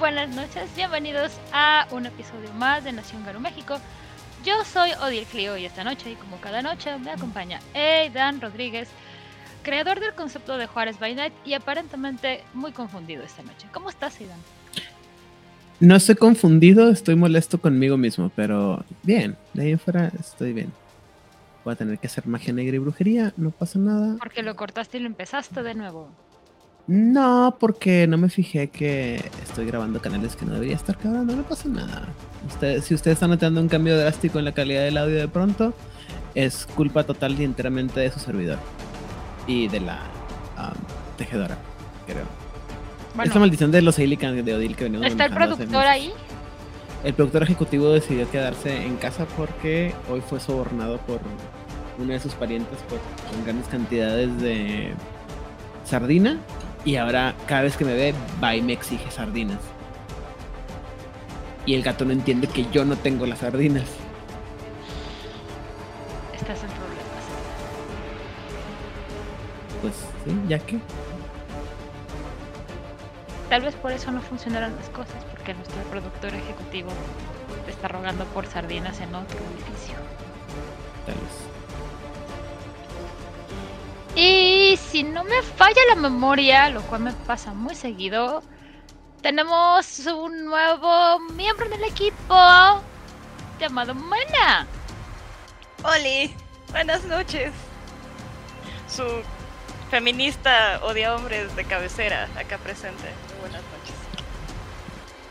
Buenas noches. Bienvenidos a un episodio más de Nación Garo México. Yo soy Odil Clio y esta noche, y como cada noche, me acompaña Aidan Rodríguez, creador del concepto de Juárez by Night y aparentemente muy confundido esta noche. ¿Cómo estás, Aidan? No estoy confundido, estoy molesto conmigo mismo, pero bien, de ahí afuera estoy bien. Voy a tener que hacer magia negra y brujería, no pasa nada. Porque lo cortaste y lo empezaste de nuevo. No, porque no me fijé que estoy grabando canales que no debería estar grabando, no pasa nada. Si ustedes están notando un cambio drástico en la calidad del audio de pronto, es culpa total y enteramente de su servidor y de la um, tejedora, creo. Esta maldición de los Helicans de Odil que venimos ¿Está el productor ahí? El productor ejecutivo decidió quedarse en casa porque hoy fue sobornado por uno de sus parientes por, con grandes cantidades de sardina y ahora cada vez que me ve va y me exige sardinas. Y el gato no entiende que yo no tengo las sardinas. Estás en problemas. Pues sí, ya que. Tal vez por eso no funcionaron las cosas, porque nuestro productor ejecutivo te está rogando por sardinas en otro edificio. Tal vez. Y si no me falla la memoria, lo cual me pasa muy seguido, tenemos un nuevo miembro del equipo llamado Mana. Oli, buenas noches. Su feminista odia hombres de cabecera acá presente. buenas noches.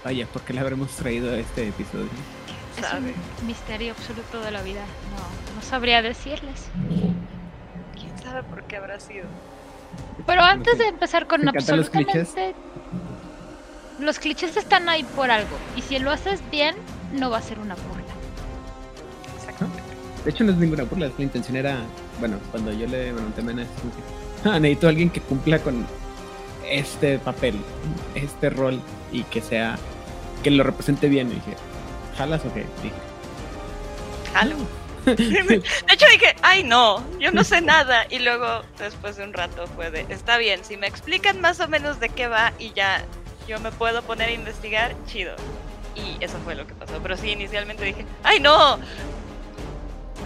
Vaya, ¿por qué le habremos traído a este episodio? Es un misterio absoluto de la vida. No, no sabría decirles sabe por qué habrá sido. Pero antes de empezar con absolutamente... Los clichés? están ahí por algo. Y si lo haces bien, no va a ser una burla. Exactamente. De hecho, no es ninguna burla. La intención era, bueno, cuando yo le pregunté a Mena, ah, necesito a alguien que cumpla con este papel, este rol y que sea, que lo represente bien. Y dije, ¿jalas o qué? Dije, Jalo. de hecho dije, ay no, yo no sé nada. Y luego, después de un rato, fue de, está bien, si me explican más o menos de qué va y ya yo me puedo poner a investigar, chido. Y eso fue lo que pasó. Pero sí, inicialmente dije, ay no.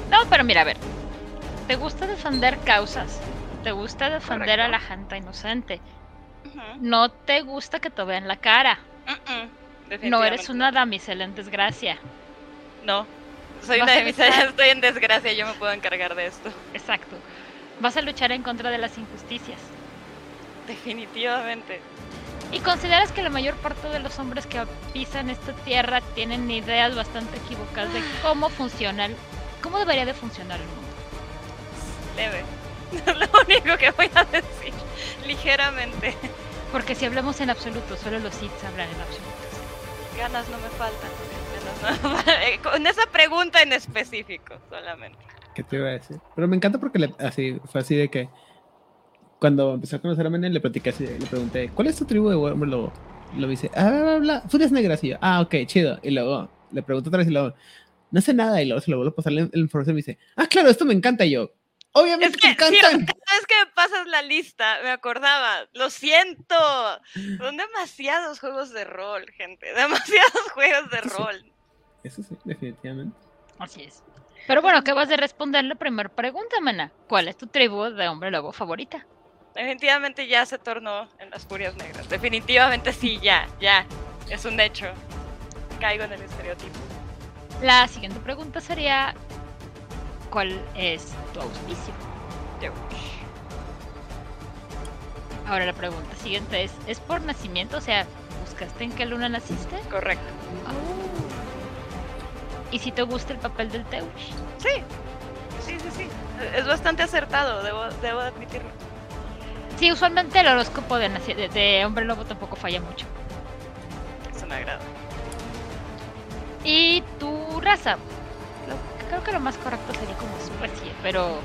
No, pero mira, a ver. ¿Te gusta defender causas? ¿Te gusta defender a la gente inocente? No te gusta que te vean la cara. no eres una damisela en desgracia. No, soy una de mis estoy en desgracia, yo me puedo encargar de esto. Exacto. Vas a luchar en contra de las injusticias. Definitivamente. ¿Y consideras que la mayor parte de los hombres que pisan esta tierra tienen ideas bastante equivocadas de cómo funciona, cómo debería de funcionar el mundo? Leve. Lo único que voy a decir, ligeramente. Porque si hablamos en absoluto, solo los Sith hablan en absoluto. Ganas no me faltan. Con esa pregunta en específico, solamente. ¿Qué te iba a decir? Pero me encanta porque le, así, fue así de que cuando empecé a conocer a Menem le platiqué así, le pregunté, ¿cuál es tu tribu de hombre lobo? Y lo dice, ah, bla, bla, Furias negras. Y yo, ah, ok, chido. Y luego le pregunto otra vez y luego, no sé nada. Y luego se lo vuelvo a pasar la, información y me dice, ah, claro, esto me encanta. Y yo, Obviamente es que, es que pasas la lista, me acordaba. Lo siento. Son demasiados juegos de rol, gente. Demasiados juegos de rol. Eso sí, definitivamente. Así es. Pero bueno, vas de responder la primera pregunta, Mana. ¿Cuál es tu tribu de hombre lobo favorita? Definitivamente ya se tornó en las furias negras. Definitivamente sí, ya, ya. Es un hecho. Caigo en el estereotipo. La siguiente pregunta sería: ¿Cuál es tu auspicio? Ahora la pregunta siguiente es: ¿es por nacimiento? O sea, ¿buscaste en qué luna naciste? Correcto. Oh. ¿Y si te gusta el papel del Teuch? Sí, sí, sí, sí. Es bastante acertado, debo, debo admitirlo. Sí, usualmente el horóscopo de, de, hombre lobo tampoco falla mucho. Eso me agrada. ¿Y tu raza? creo que lo más correcto sería como especie, pero...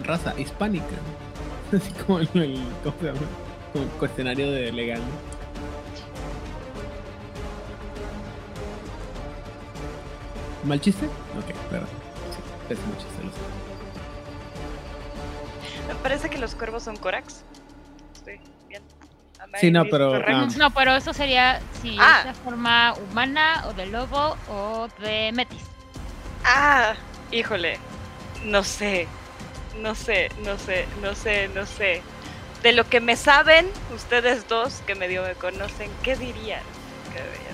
Raza hispánica. Así como el, el, como el cuestionario de legal. ¿Mal chiste? Ok, perdón. Sí, es chiste, Me parece que los cuervos son Corax. Estoy bien. Sí, no, Amaryllis pero, um, No, pero eso sería si Ah. es la forma humana o de lobo o de metis. Ah, híjole. No sé. No sé, no sé, no sé, no sé. De lo que me saben, ustedes dos que medio me conocen, ¿qué dirían que debería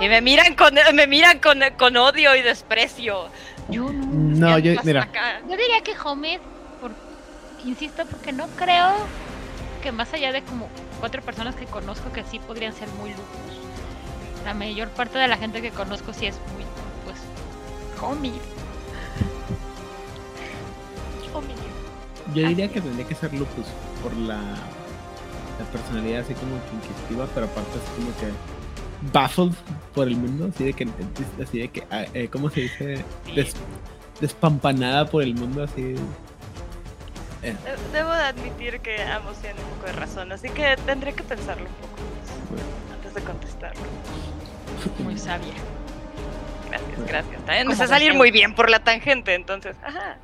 Y me miran con, me miran con, con odio y desprecio. yo no. No, yo, mira, acá. Yo diría que Homid, por, insisto, porque no creo que más allá de como cuatro personas que conozco que sí podrían ser muy lupus, la mayor parte de la gente que conozco sí es muy, pues. Homid. yo diría que tendría que ser Lupus por la, la personalidad así como que inquisitiva, pero aparte así como que baffled por el mundo, así de que, así de que, ah, eh, ¿cómo se dice? Des- despampanada por el mundo, así. De- Debo de admitir que ambos tienen un poco de razón, así que tendré que pensarlo un poco más antes de contestarlo. Muy sabia. Gracias, gracias. También me sé salir muy bien por la tangente, entonces. Ajá.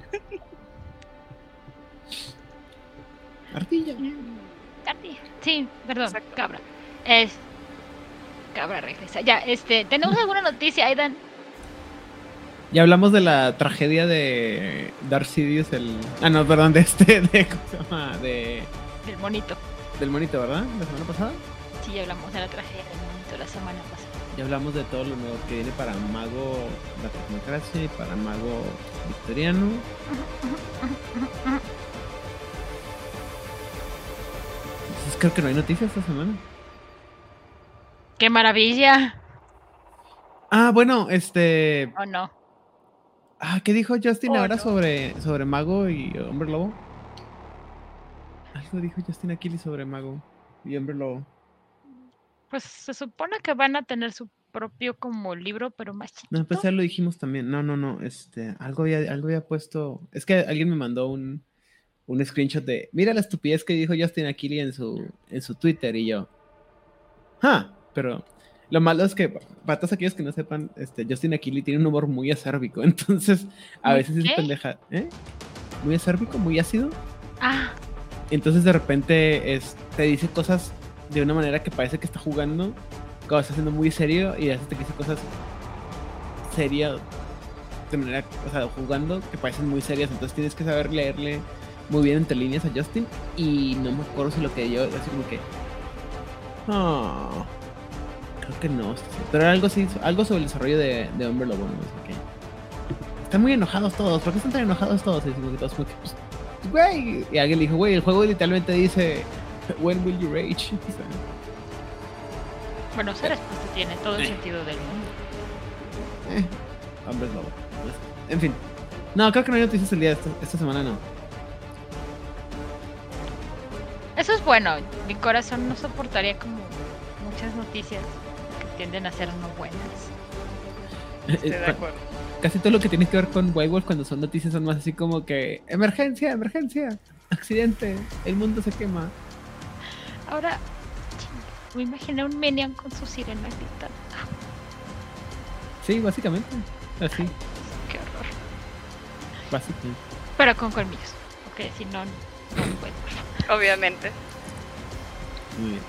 Ardilla. Sí, perdón, Exacto. cabra. Es. Cabra regresa. Ya, este, ¿tenemos alguna noticia, Aidan? Ya hablamos de la tragedia de Darth Sidious, el... Ah, no, perdón, de este, de, ¿cómo se llama? De, Del monito. del monito, ¿verdad? La semana pasada. Sí, ya hablamos de la tragedia del monito la semana pasada. Ya hablamos de todo lo nuevo que viene para Mago la Tecnocracia y para Mago Victoriano. Entonces creo que no hay noticias esta semana. ¡Qué maravilla! Ah, bueno, este... ¿O no? Ah, ¿qué dijo Justin Oh, ahora no. sobre, sobre Mago y Hombre Lobo? Algo dijo Justin Aquili sobre Mago y Hombre Lobo. Pues se supone que van a tener su propio como libro, pero más chiquito. No, pues ya lo dijimos también. No, no, no. Este, algo había, algo había puesto. Es que alguien me mandó un, un screenshot de. Mira la estupidez que dijo Justin Aquili en su, en su Twitter y yo. Ah, pero lo malo es que, para todos aquellos que no sepan, este, Justin Aquili tiene un humor muy acérbico. Entonces, a ¿Muy veces es pendeja. ¿eh? Muy acérbico, muy ácido. Ah, Entonces de repente es, te dice cosas de una manera que parece que está jugando, cuando está siendo muy serio y a veces te dice cosas serias de manera, o sea, jugando que parecen muy serias. Entonces tienes que saber leerle muy bien entre líneas a Justin y no me acuerdo si lo que yo, así como que... "Ah, creo que no, pero era algo así, algo sobre el desarrollo de, de Hombre Lobo, no sé qué. Están muy enojados todos, ¿por qué están tan enojados todos? Y todos pues, güey. Y alguien le dijo, güey, el juego literalmente dice, when will you rage? Bueno, esa respuesta tiene todo el Eh. sentido del mundo. eh, hombres lobo. Pues, En fin. No, creo que no hay noticias el día de esta, esta semana, no. Eso es bueno. Mi corazón no soportaría como muchas noticias tienden a ser no buenas. Estoy de Eh, acuerdo. Casi todo lo que tiene que ver con White Wolf cuando son noticias son más así como que emergencia, emergencia, accidente, el mundo se quema. Ahora, me imaginé un Minion con su sirena gritando. Sí, básicamente. Así, Qué horror. básicamente. Pero con colmillos. Porque si no, no puedo. Obviamente. Muy bien.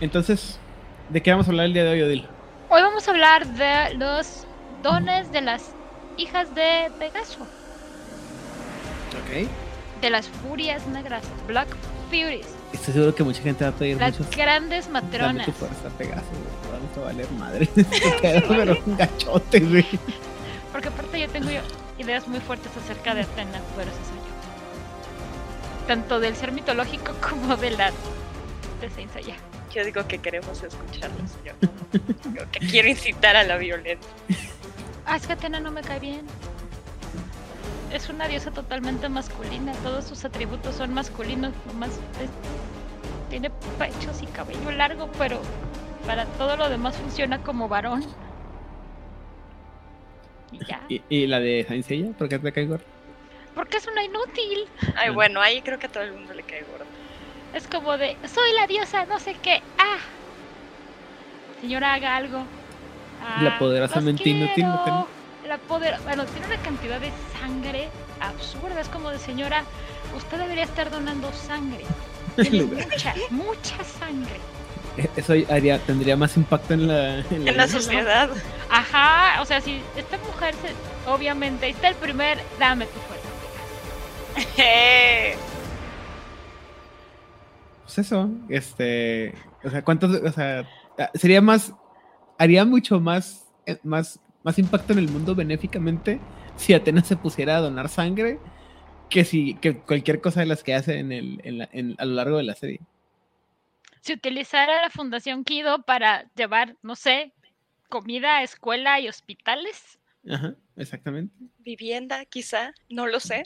Entonces, ¿de qué vamos a hablar el día de hoy, Odil? Hoy vamos a hablar de los dones de las hijas de Pegaso. Ok. De las furias negras. Black Furies. Estoy seguro que mucha gente va a pedir Las muchos. grandes Dame matronas. tu fuerza, Pegaso, güey. Vamos a valer madre. Pero un gachote, güey. Porque aparte yo tengo yo ideas muy fuertes acerca de Atena, pero eso soy yo. Tanto del ser mitológico como de la de Saint Seiya. Yo digo que queremos escucharlos. Yo, yo que quiero incitar a la violencia. Ah, es que Atena no me cae bien. Es una diosa totalmente masculina. Todos sus atributos son masculinos. Nomás es- tiene pechos y cabello largo, pero para todo lo demás funciona como varón. Y ya. ¿Y, y la de Saint Seiya? ¿Por qué te cae gordo? Porque es una inútil. Ay, bueno, ahí creo que a todo el mundo le cae gordo. Es como de, soy la diosa, no sé qué. Ah. Señora, haga algo. La Ah, poderosamente inútil, ¿no quiero. la poder, bueno, tiene una cantidad de sangre absurda. Es como de señora, usted debería estar donando sangre. Tiene mucha, mucha sangre. E-, eso haría, tendría más impacto en la, en la, sociedad. Ajá, o sea, si esta mujer, se, obviamente, está el primer, dame tu fuerza. pues eso, este, o sea, ¿cuántos, o sea, sería más, haría mucho más, eh, más, más impacto en el mundo benéficamente si Atenas se pusiera a donar sangre que si que cualquier cosa de las que hace en el, en a lo largo de la serie. Si utilizara la Fundación Kido para llevar, no sé, comida a escuela y hospitales. Ajá, exactamente. Vivienda, quizá, no lo sé.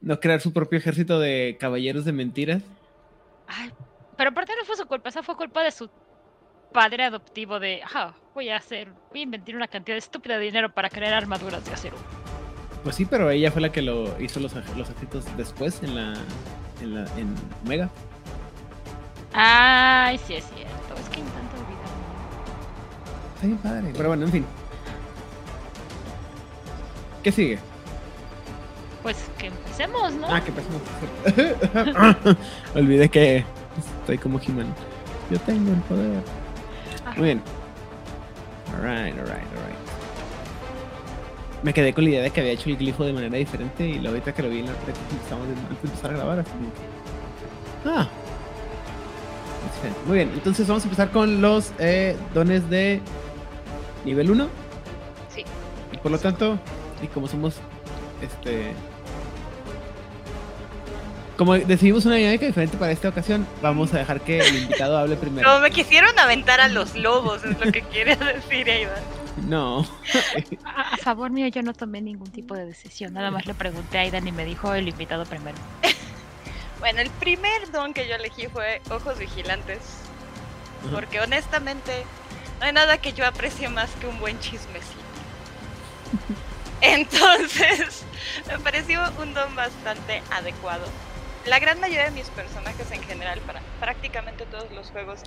No crear su propio ejército de caballeros de mentiras. Ay, pero aparte no fue su culpa, esa fue culpa de su padre adoptivo de, ah, voy a hacer, voy a inventar una cantidad estúpida de dinero para crear armaduras de acero. Pues sí, pero ella fue la que lo hizo los, los después en la, en la en Omega. Ay, sí es cierto, es que intento olvidar. Está bien padre, pero bueno, en fin. ¿Qué sigue? Pues que empecemos, ¿no? Ah, que empecemos. Olvidé que estoy como He-Man. Yo tengo el poder. Muy bien. Alright, alright, alright. Me quedé con la idea de que había hecho el glifo de manera diferente y luego ahorita que lo vi en la red empezamos antes de empezar a grabar, así que... Ah. Muy bien, entonces vamos a empezar con los eh, dones de nivel 1. Sí. Y por lo tanto, y como somos este como decidimos una dinámica diferente para esta ocasión, vamos a dejar que el invitado hable primero. Como me quisieron aventar a los lobos, es lo que quiere decir Aidan. No. a, favor mío, yo no tomé ningún tipo de decisión. Nada más le pregunté a Aidan y me dijo el invitado primero. bueno, el primer don que yo elegí fue Ojos Vigilantes. Porque honestamente, no hay nada que yo aprecie más que un buen chismecito. Entonces, me pareció un don bastante adecuado la gran mayoría de mis personajes en general, para prácticamente todos los juegos,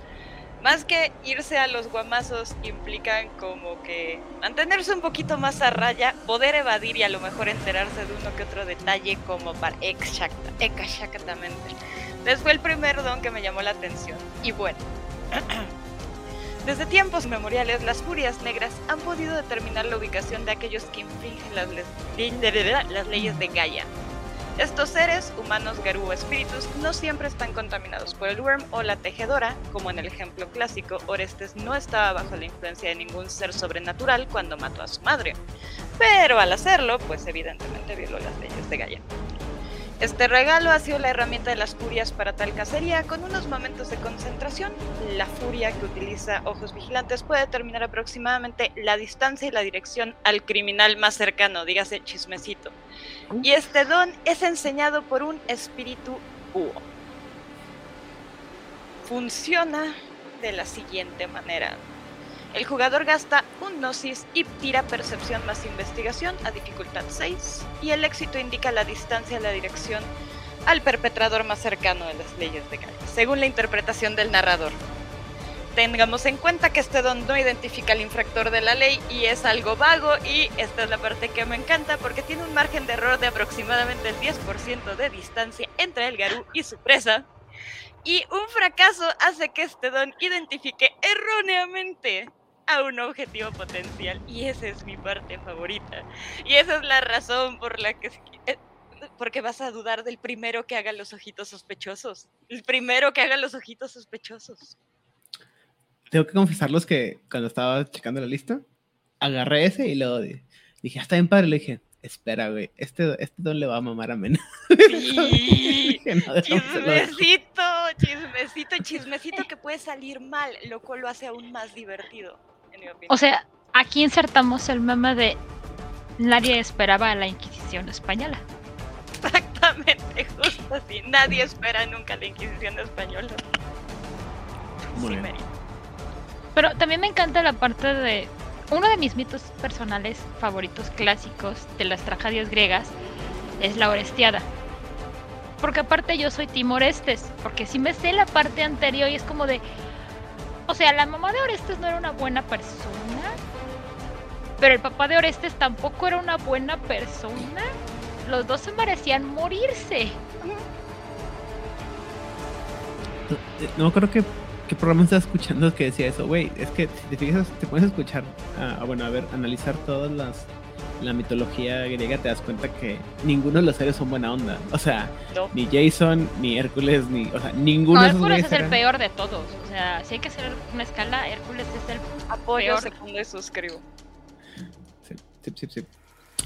más que irse a los guamazos, implican como que mantenerse un poquito más a raya, poder evadir y a lo mejor enterarse de uno que otro detalle como para exactamente. Entonces fue el primer don que me llamó la atención. Y bueno, desde tiempos memoriales, las furias negras han podido determinar la ubicación de aquellos que infringen las, las leyes de Gaia estos seres, humanos, garú o espíritus, no siempre están contaminados por el worm o la tejedora, como en el ejemplo clásico, Orestes no estaba bajo la influencia de ningún ser sobrenatural cuando mató a su madre. Pero al hacerlo, pues evidentemente violó las leyes de Gaia. Este regalo ha sido la herramienta de las furias para tal cacería, con unos momentos de concentración. La furia que utiliza ojos vigilantes puede determinar aproximadamente la distancia y la dirección al criminal más cercano, dígase chismecito. Y este don es enseñado por un espíritu búho. Funciona de la siguiente manera. El jugador gasta un Gnosis y tira Percepción más Investigación a dificultad 6 y el éxito indica la distancia y la dirección al perpetrador más cercano de las leyes de Gaia, según la interpretación del narrador. Tengamos en cuenta que este don no identifica al infractor de la ley y es algo vago y esta es la parte que me encanta porque tiene un margen de error de aproximadamente el 10% de distancia entre el Garú y su presa. Y un fracaso hace que este don identifique erróneamente a un objetivo potencial. Y esa es mi parte favorita. Y esa es la razón por la que... Porque vas a dudar del primero que haga los ojitos sospechosos. El primero que haga los ojitos sospechosos. Tengo que confesarlos que cuando estaba checando la lista, agarré ese y luego dije, ah, está bien padre. Le dije, espera, güey, este, este don le va a mamar a Mena. Sí. chismecito, chismecito, chismecito que puede salir mal, lo cual lo hace aún más divertido. O sea, aquí insertamos el meme de nadie esperaba a la Inquisición española. Exactamente, justo así. Nadie espera nunca la Inquisición española. Muy Pero también me encanta la parte de uno de mis mitos personales favoritos clásicos de las tragedias griegas es la Orestiada. Porque aparte yo soy Timorestes, porque si me sé la parte anterior y es como de, o sea, la mamá de Orestes no era una buena persona. Pero el papá de Orestes tampoco era una buena persona. Los dos se merecían morirse. No creo que qué programa estás escuchando que decía eso, güey. Es que si te fijas, te puedes escuchar, ah, bueno, a ver, analizar todas las la mitología griega te das cuenta que ninguno de los seres son buena onda. O sea, ni Jason, ni Hércules, ni. O sea, ninguno de esos Hércules es el peor de todos. O sea, si hay que hacer una escala, Hércules es el Apoyo peor. segundo y suscribo. Sí, sí, sí. sí.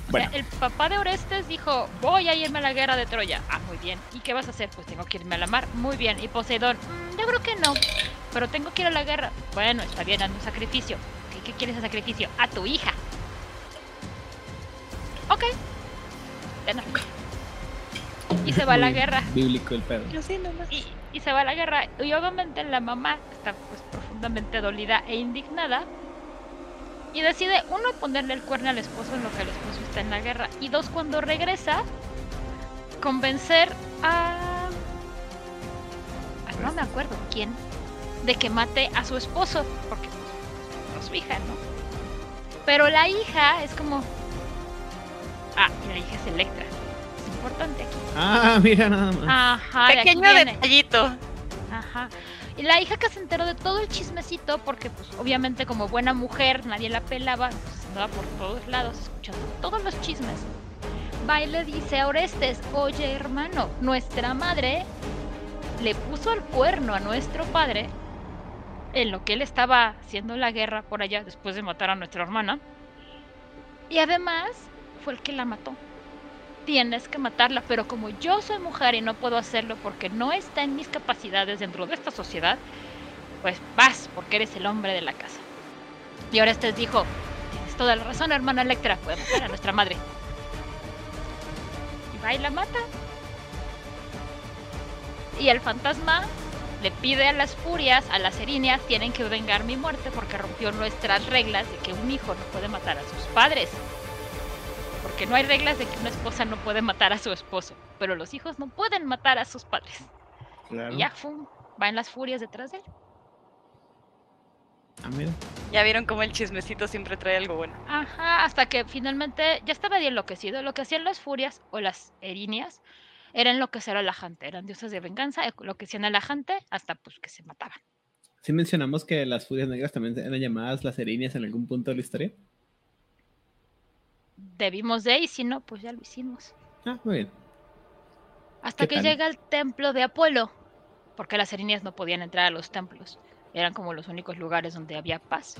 O sea, el papá de Orestes dijo, voy a irme a la guerra de Troya. Ah, muy bien. ¿Y qué vas a hacer? Pues tengo que irme a la mar. Muy bien. Y Poseidón, "Mm, yo creo que no. Pero tengo que ir a la guerra. Bueno, está bien, haz un sacrificio. ¿Qué, qué quieres a sacrificio? A tu hija. Ok. Y se va a la guerra. Bíblico el pedo. Yo sí, nomás. Y, y se va a la guerra. Y obviamente la mamá está pues profundamente dolida e indignada. Y decide, uno, ponerle el cuerno al esposo en lo que el esposo está en la guerra. Y dos, cuando regresa, convencer a... a no me acuerdo quién. De que mate a su esposo. Porque pues, a su hija, ¿no? Pero la hija es como... Ah, y la hija es Electra. Es importante aquí. Ah, mira nada más. Ajá, de aquí Pequeño viene. detallito. Ajá. Y la hija que se enteró de todo el chismecito, porque pues obviamente como buena mujer nadie la pelaba, pues, andaba por todos lados escuchando todos los chismes. Va y le dice a Orestes, oye hermano, nuestra madre le puso el cuerno a nuestro padre en lo que él estaba haciendo la guerra por allá después de matar a nuestra hermana. Y además fue el que la mató. Tienes que matarla, pero como yo soy mujer y no puedo hacerlo porque no está en mis capacidades dentro de esta sociedad, pues vas porque eres el hombre de la casa. Y Orestes dijo, tienes toda la razón, hermana Electra, puede matar a nuestra madre. Y va y la mata. Y el fantasma le pide a las furias, a las erinias, tienen que vengar mi muerte porque rompió nuestras reglas de que un hijo no puede matar a sus padres. Porque no hay reglas de que una esposa no puede matar a su esposo, pero los hijos no pueden matar a sus padres. Claro. Y ya, fum, van las furias detrás de él. Ah, mira. Ya vieron cómo el chismecito siempre trae algo bueno. Ajá, hasta que finalmente ya estaba bien enloquecido. Lo que hacían las furias o las erinias era enloquecer a la gente. Eran dioses de venganza, enloquecían a la gente hasta pues que se mataban. Sí mencionamos que las furias negras también eran llamadas las erinias en algún punto de la historia. Debimos de, y si no, pues ya lo hicimos. Ah, muy bien. Hasta ¿Qué que tal? llega el templo de Apolo, porque las erinias no podían entrar a los templos. Eran como los únicos lugares donde había paz.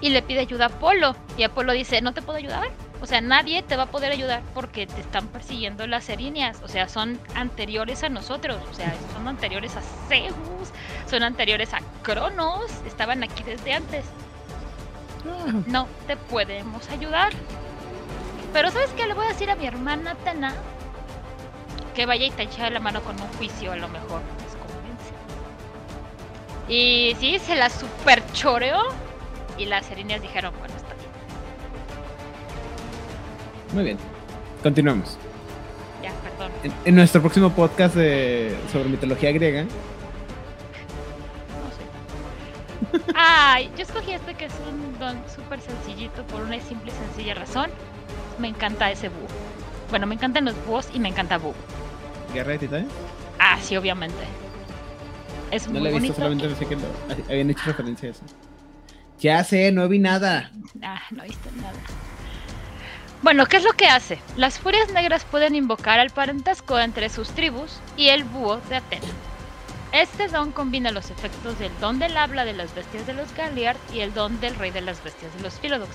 Y le pide ayuda a Apolo. Y Apolo dice, no te puedo ayudar. O sea, nadie te va a poder ayudar porque te están persiguiendo las erinias. O sea, son anteriores a nosotros. O sea, son anteriores a Zeus. Son anteriores a Cronos. Estaban aquí desde antes. No te podemos ayudar. Pero ¿sabes qué? Le voy a decir a mi hermana Atena que vaya y te eche la mano con un juicio, a lo mejor les convence. Y sí, se la super choreó. Y las erinias dijeron, bueno, está bien. muy bien. Continuamos. Ya, perdón. En, en nuestro próximo podcast de- sobre mitología griega. Ay, yo escogí este que es un don súper sencillito por una simple y sencilla razón. Me encanta ese búho. Bueno, me encantan los búhos y me encanta búho. Guerra de Titanes. Ah, sí, obviamente. Es No muy la he visto, bonito. solamente sé que lo- habían hecho referencia a eso. Ya sé, no vi nada. Ah, no viste nada. Bueno, ¿qué es lo que hace? Las furias negras pueden invocar al parentesco entre sus tribus y el búho de Atena. Este don combina los efectos del don del habla de las bestias de los Galliard y el don del rey de las bestias de los Philodox,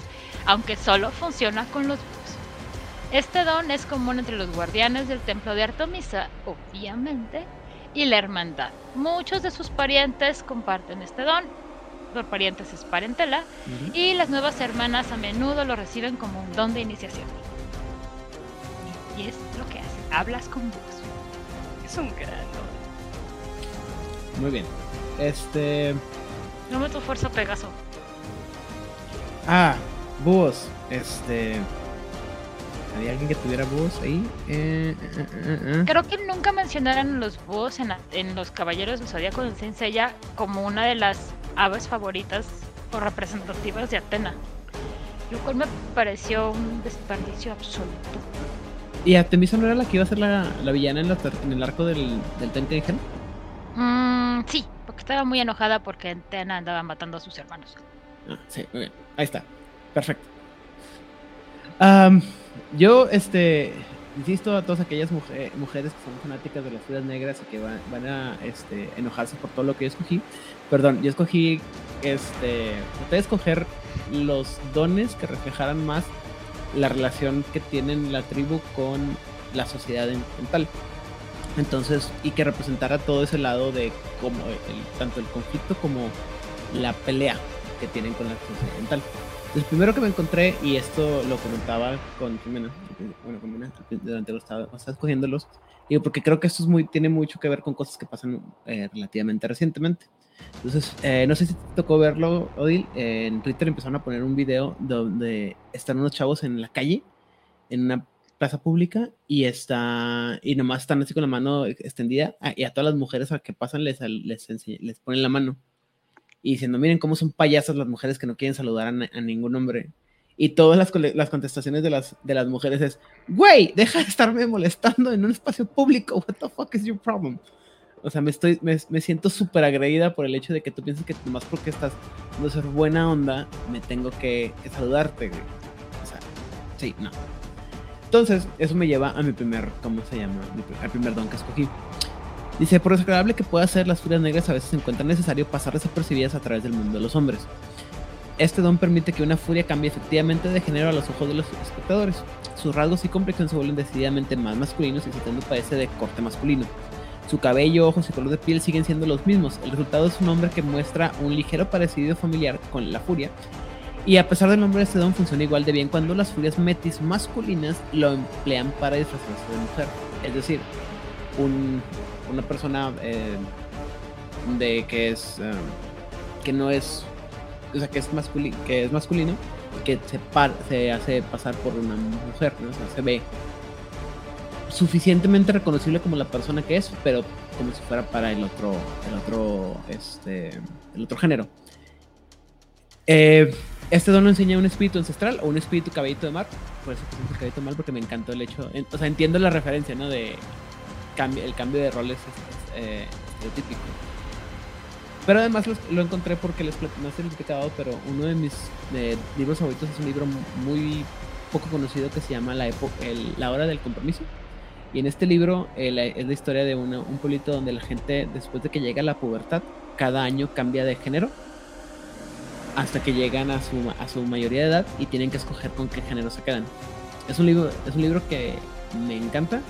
aunque solo funciona con los búhos. Este don es común entre los guardianes del templo de Artemisa, obviamente, y la hermandad. Muchos de sus parientes comparten este don. Por parientes es parentela, y las nuevas hermanas a menudo lo reciben como un don de iniciación. Y es lo que hace. Hablas con búhos. Es un gran. Muy bien. Este. No me tu fuerza, Pegaso. Ah, búhos. Este. ¿Había alguien que tuviera búhos ahí? Eh, eh, eh. Creo que nunca mencionaron los búhos en, la- en los Caballeros del Zodíaco Saint Seiya como una de las aves favoritas o representativas de Atena. Lo cual me pareció un desperdicio absoluto. ¿Y Artemisa no era la que iba a ser la, la villana en, la en el arco del, del Gen? Mm, sí, porque estaba muy enojada porque Tena andaba matando a sus hermanos. Ah, sí, muy bien. Ahí está. Perfecto. Am, yo, este, insisto a todas aquellas muje- mujeres que son fanáticas de las figuras negras y que van, van a este, enojarse por todo lo que yo escogí. Perdón, yo escogí, este, traté de escoger los dones que reflejaran más la relación que tienen la tribu con la sociedad en, en tal. Entonces, y que representara todo ese lado de como el- tanto el conflicto como la pelea que tienen con la sociedad en tal. El primero que me encontré, y esto lo comentaba con Jimena, bueno, con Jimena, durante lo estaba, estaba escogiéndolos, digo, porque creo que esto es muy, tiene mucho que ver con cosas que pasan eh, relativamente recientemente. Entonces, eh, no sé si te tocó verlo, Odil, eh, en Twitter empezaron a poner un video donde están unos chavos en la calle, en una plaza pública, y está, y nomás están así con la mano extendida, y a todas las mujeres a que pasan les, les, les ponen la mano y diciendo, miren cómo son payasas las mujeres que no quieren saludar a, a ningún hombre. Y todas las, las contestaciones de las, de las mujeres es, güey, deja de estarme molestando en un espacio público, what the fuck is your problem? O sea, me, estoy, me, me siento súper agredida por el hecho de que tú pienses que nomás porque estás no ser buena onda, me tengo que, que saludarte, güey. O sea, sí, no. Entonces, eso me lleva a mi primer, ¿cómo se llama? Al primer don que escogí. Dice, por desagradable que pueda ser, las furias negras a veces se encuentra necesario pasar desapercibidas a través del mundo de los hombres. Este don permite que una furia cambie efectivamente de género a los ojos de los espectadores. Sus rasgos y complexión se vuelven decididamente más masculinos y su atuendo parece de corte masculino. Su cabello, ojos y color de piel siguen siendo los mismos. El resultado es un hombre que muestra un ligero parecido familiar con la furia. Y a pesar del nombre este don, funciona igual de bien cuando las furias metis masculinas lo emplean para disfrazarse de mujer. Es decir, un, una persona eh, de que es eh, que no es o sea que es masculino que es masculino que se, par- se hace pasar por una mujer ¿no? Se ve suficientemente reconocible como la persona que es pero como si fuera para el otro el otro este el otro género Eh, este don enseña un espíritu ancestral o un espíritu caballito de mar por eso puse caballito de mar porque me encantó el hecho o sea entiendo la referencia no de cambio, el cambio de roles es, es, eh, estereotípico. Pero además lo, encontré porque les no sé les he pero uno de mis libros favoritos es un libro muy poco conocido que se llama La, el- la Hora del Compromiso. Y en este libro eh, es la historia de una- un pueblito donde la gente, después de que llega a la pubertad, cada año cambia de género hasta que llegan a su, a su mayoría de edad y tienen que escoger con qué género se quedan. Es un libro, es un libro que me encanta,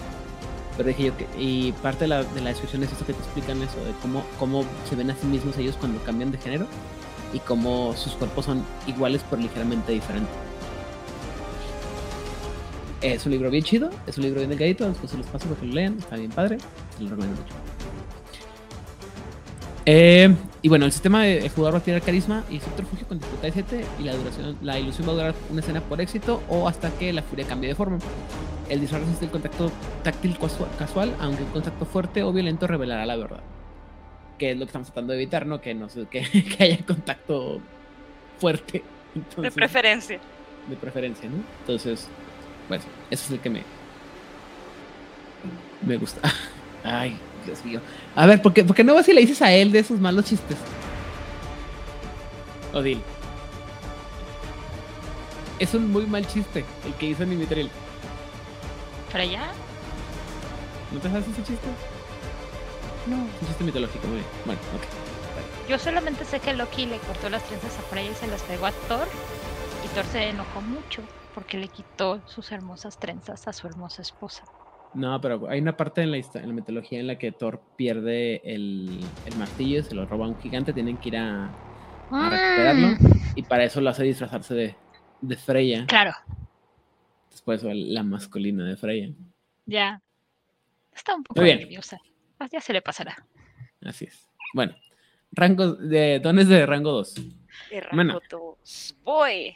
pero dije yo que, y parte de la, de la descripción es eso que te explican eso, de cómo, cómo se ven a sí mismos ellos cuando cambian de género y cómo sus cuerpos son iguales pero ligeramente diferentes. Es un libro bien chido, es un libro bien delgadito, se los paso para que lo lean, está bien padre, se lo recomiendo mucho. Eh, y bueno, el sistema de el jugador va a tirar carisma y subterfugio con dificultad 7 y la duración, la ilusión va a durar una escena por éxito o hasta que la furia cambie de forma. El disfraz resiste el contacto táctil casua- casual, aunque un contacto fuerte o violento revelará la verdad. Que es lo que estamos tratando de evitar, ¿no? Que, no que, que haya contacto fuerte. De Entonces, preferencia. de preferencia, ¿no? Entonces, pues, eso es el que me. Me gusta. Ay, Dios mío. A ver, ¿por qué, por qué no vas y le dices a él de esos malos chistes? Odil. Es un muy mal chiste el que hizo Nimitril. ¿Para allá? ¿No te sabes ese chiste? No. Es un chiste mitológico, muy bien. Bueno, ok. Yo solamente sé que Loki le cortó las trenzas a Freya y se las pegó a Thor. Y Thor se enojó mucho porque le quitó sus hermosas trenzas a su hermosa esposa. No, pero hay una parte en la, histo- en la mitología en la que Thor pierde el, el martillo y se lo roba a un gigante. Tienen que ir a, a recuperarlo. Mm, Y para eso lo hace disfrazarse de, de Freya. claro, Después la masculina de Freya. ya. Está un poco Muy bien. nerviosa. Ah, Ya se le pasará. Así es. Bueno, rango de dones de rango 2. Y Mana. rango dos. Voy.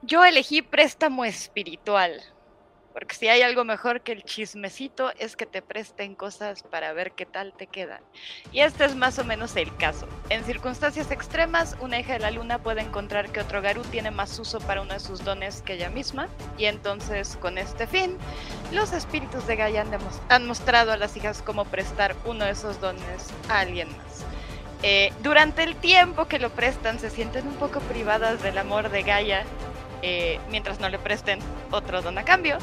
Yo elegí préstamo espiritual. Porque si hay algo mejor que el chismecito es que te presten cosas para ver qué tal te quedan. Y este es más o menos el caso. En circunstancias extremas, una hija de la luna puede encontrar que otro Garú tiene más uso para uno de sus dones que ella misma. Y entonces, con este fin, los espíritus de Gaia han, mostrado a las hijas cómo prestar uno de esos dones a alguien más. Eh, durante el tiempo que lo prestan, se sienten un poco privadas del amor de Gaia eh, mientras no le presten otro don a cambio.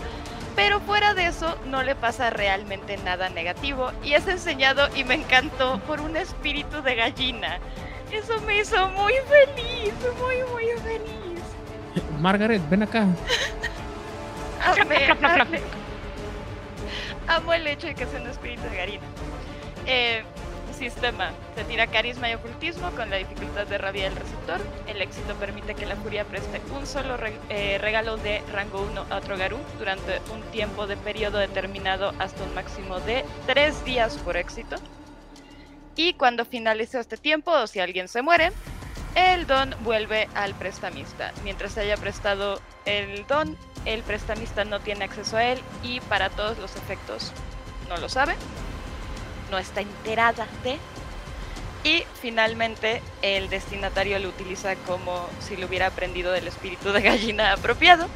Pero fuera de eso, no le pasa realmente nada negativo. Y es enseñado y me encantó por un espíritu de gallina. Eso me hizo muy feliz, muy, muy feliz. Margaret, ven acá. Amo el hecho de que sea un espíritu de gallina. Eh, Sistema. Se tira carisma y ocultismo con la dificultad de rabia del receptor. El éxito permite que la furia preste un solo eh, regalo de rango 1 a otro Garú durante un tiempo de periodo determinado hasta un máximo de 3 días por éxito. Y cuando finalice este tiempo o si alguien se muere, el don vuelve al prestamista. Mientras haya prestado el don, el prestamista no tiene acceso a él y para todos los efectos no lo sabe no está enterada de. Y finalmente el destinatario lo utiliza como si lo hubiera aprendido del espíritu de gallina apropiado.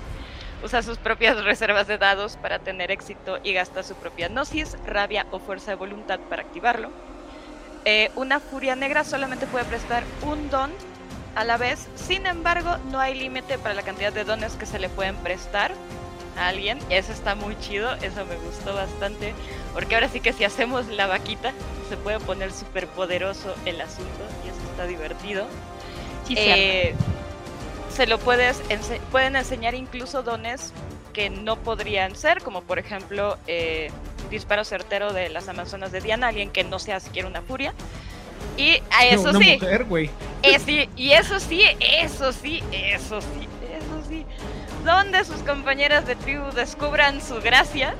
Usa sus propias reservas de dados para tener éxito y gasta su propia gnosis, rabia o fuerza de voluntad para activarlo. Eh, una furia negra solamente puede prestar un don a la vez, sin embargo no hay límite para la cantidad de dones que se le pueden prestar a alguien. Eso está muy chido, eso me gustó bastante. Porque ahora sí que si hacemos la vaquita, se puede poner súper poderoso el asunto y eso está divertido. Eh, se lo puedes pueden enseñar incluso dones que no podrían ser, como por ejemplo eh, disparo certero de las Amazonas de Diana, alguien que no sea siquiera una furia. Y a eso sí. Eh, y eso sí, eso sí, eso sí, eso sí donde sus compañeras de tribu descubran su gracia,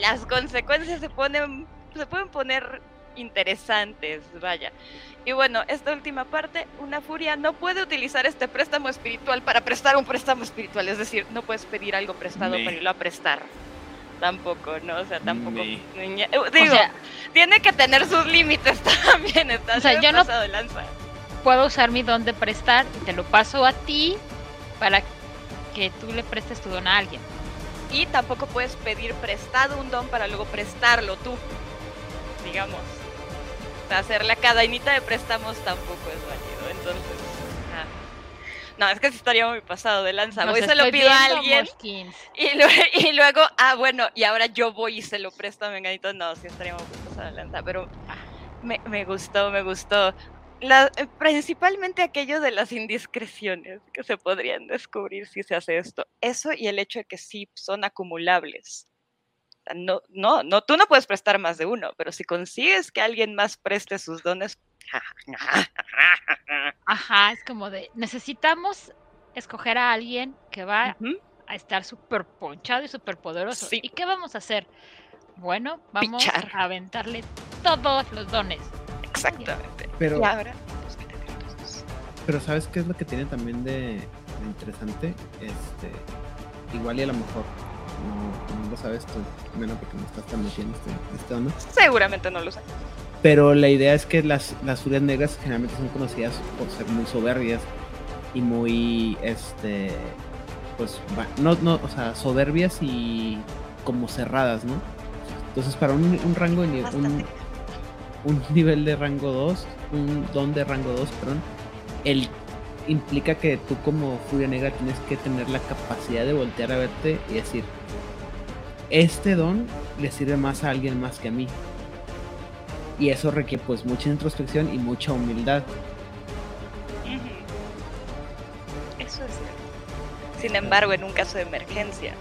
las consecuencias se ponen se pueden poner interesantes, vaya. Y bueno, esta última parte, una furia no puede utilizar este préstamo espiritual para prestar un préstamo espiritual, es decir, no puedes pedir algo prestado para irlo a prestar. Tampoco, ¿no? O sea, tampoco. Digo, tiene que tener sus límites también. Está o sea, yo no puedo usar mi don de prestar y te lo paso a ti para que tú le prestes tu don a alguien. Y tampoco puedes pedir prestado un don para luego prestarlo tú, digamos. hacer la cadenita de préstamos tampoco es válido, entonces... No, es que si estaría muy pasado de lanza. voy y se lo pido a alguien. Y, y, luego, ah, bueno, y ahora yo voy y se lo presto a Menganito. No, sí estaría muy pasado de lanza, pero ah, me, me gustó, me gustó. Eh, principalmente aquello de las indiscreciones que se podrían descubrir si se hace esto. Eso y el hecho de que sí son acumulables. No, no, no, tú no puedes prestar más de uno, pero si consigues que alguien más preste sus dones. Ajá, es como de necesitamos escoger a alguien que va a estar súper ponchado y súper poderoso. ¿Y qué vamos a hacer? Bueno, vamos a aventarle todos los dones. Exactamente. Pero, pero ¿sabes qué es lo que tiene también de, interesante? Este, igual y a lo mejor no, lo sabes tú, menos porque no estás tan metiendo este, este Seguramente no lo sé. Pero la idea es que las, las furias negras generalmente son conocidas por ser muy soberbias y muy, este, pues, no, no, o sea, soberbias y como cerradas, ¿no? Entonces, para un, un rango de un, un nivel de rango 2, un don de rango 2, perdón, el implica que tú como Furia Negra tienes que tener la capacidad de voltear a verte y decir, este don le sirve más a alguien más que a mí. Y eso requiere pues mucha introspección y mucha humildad. Eso es cierto. Sin embargo, en un caso de emergencia.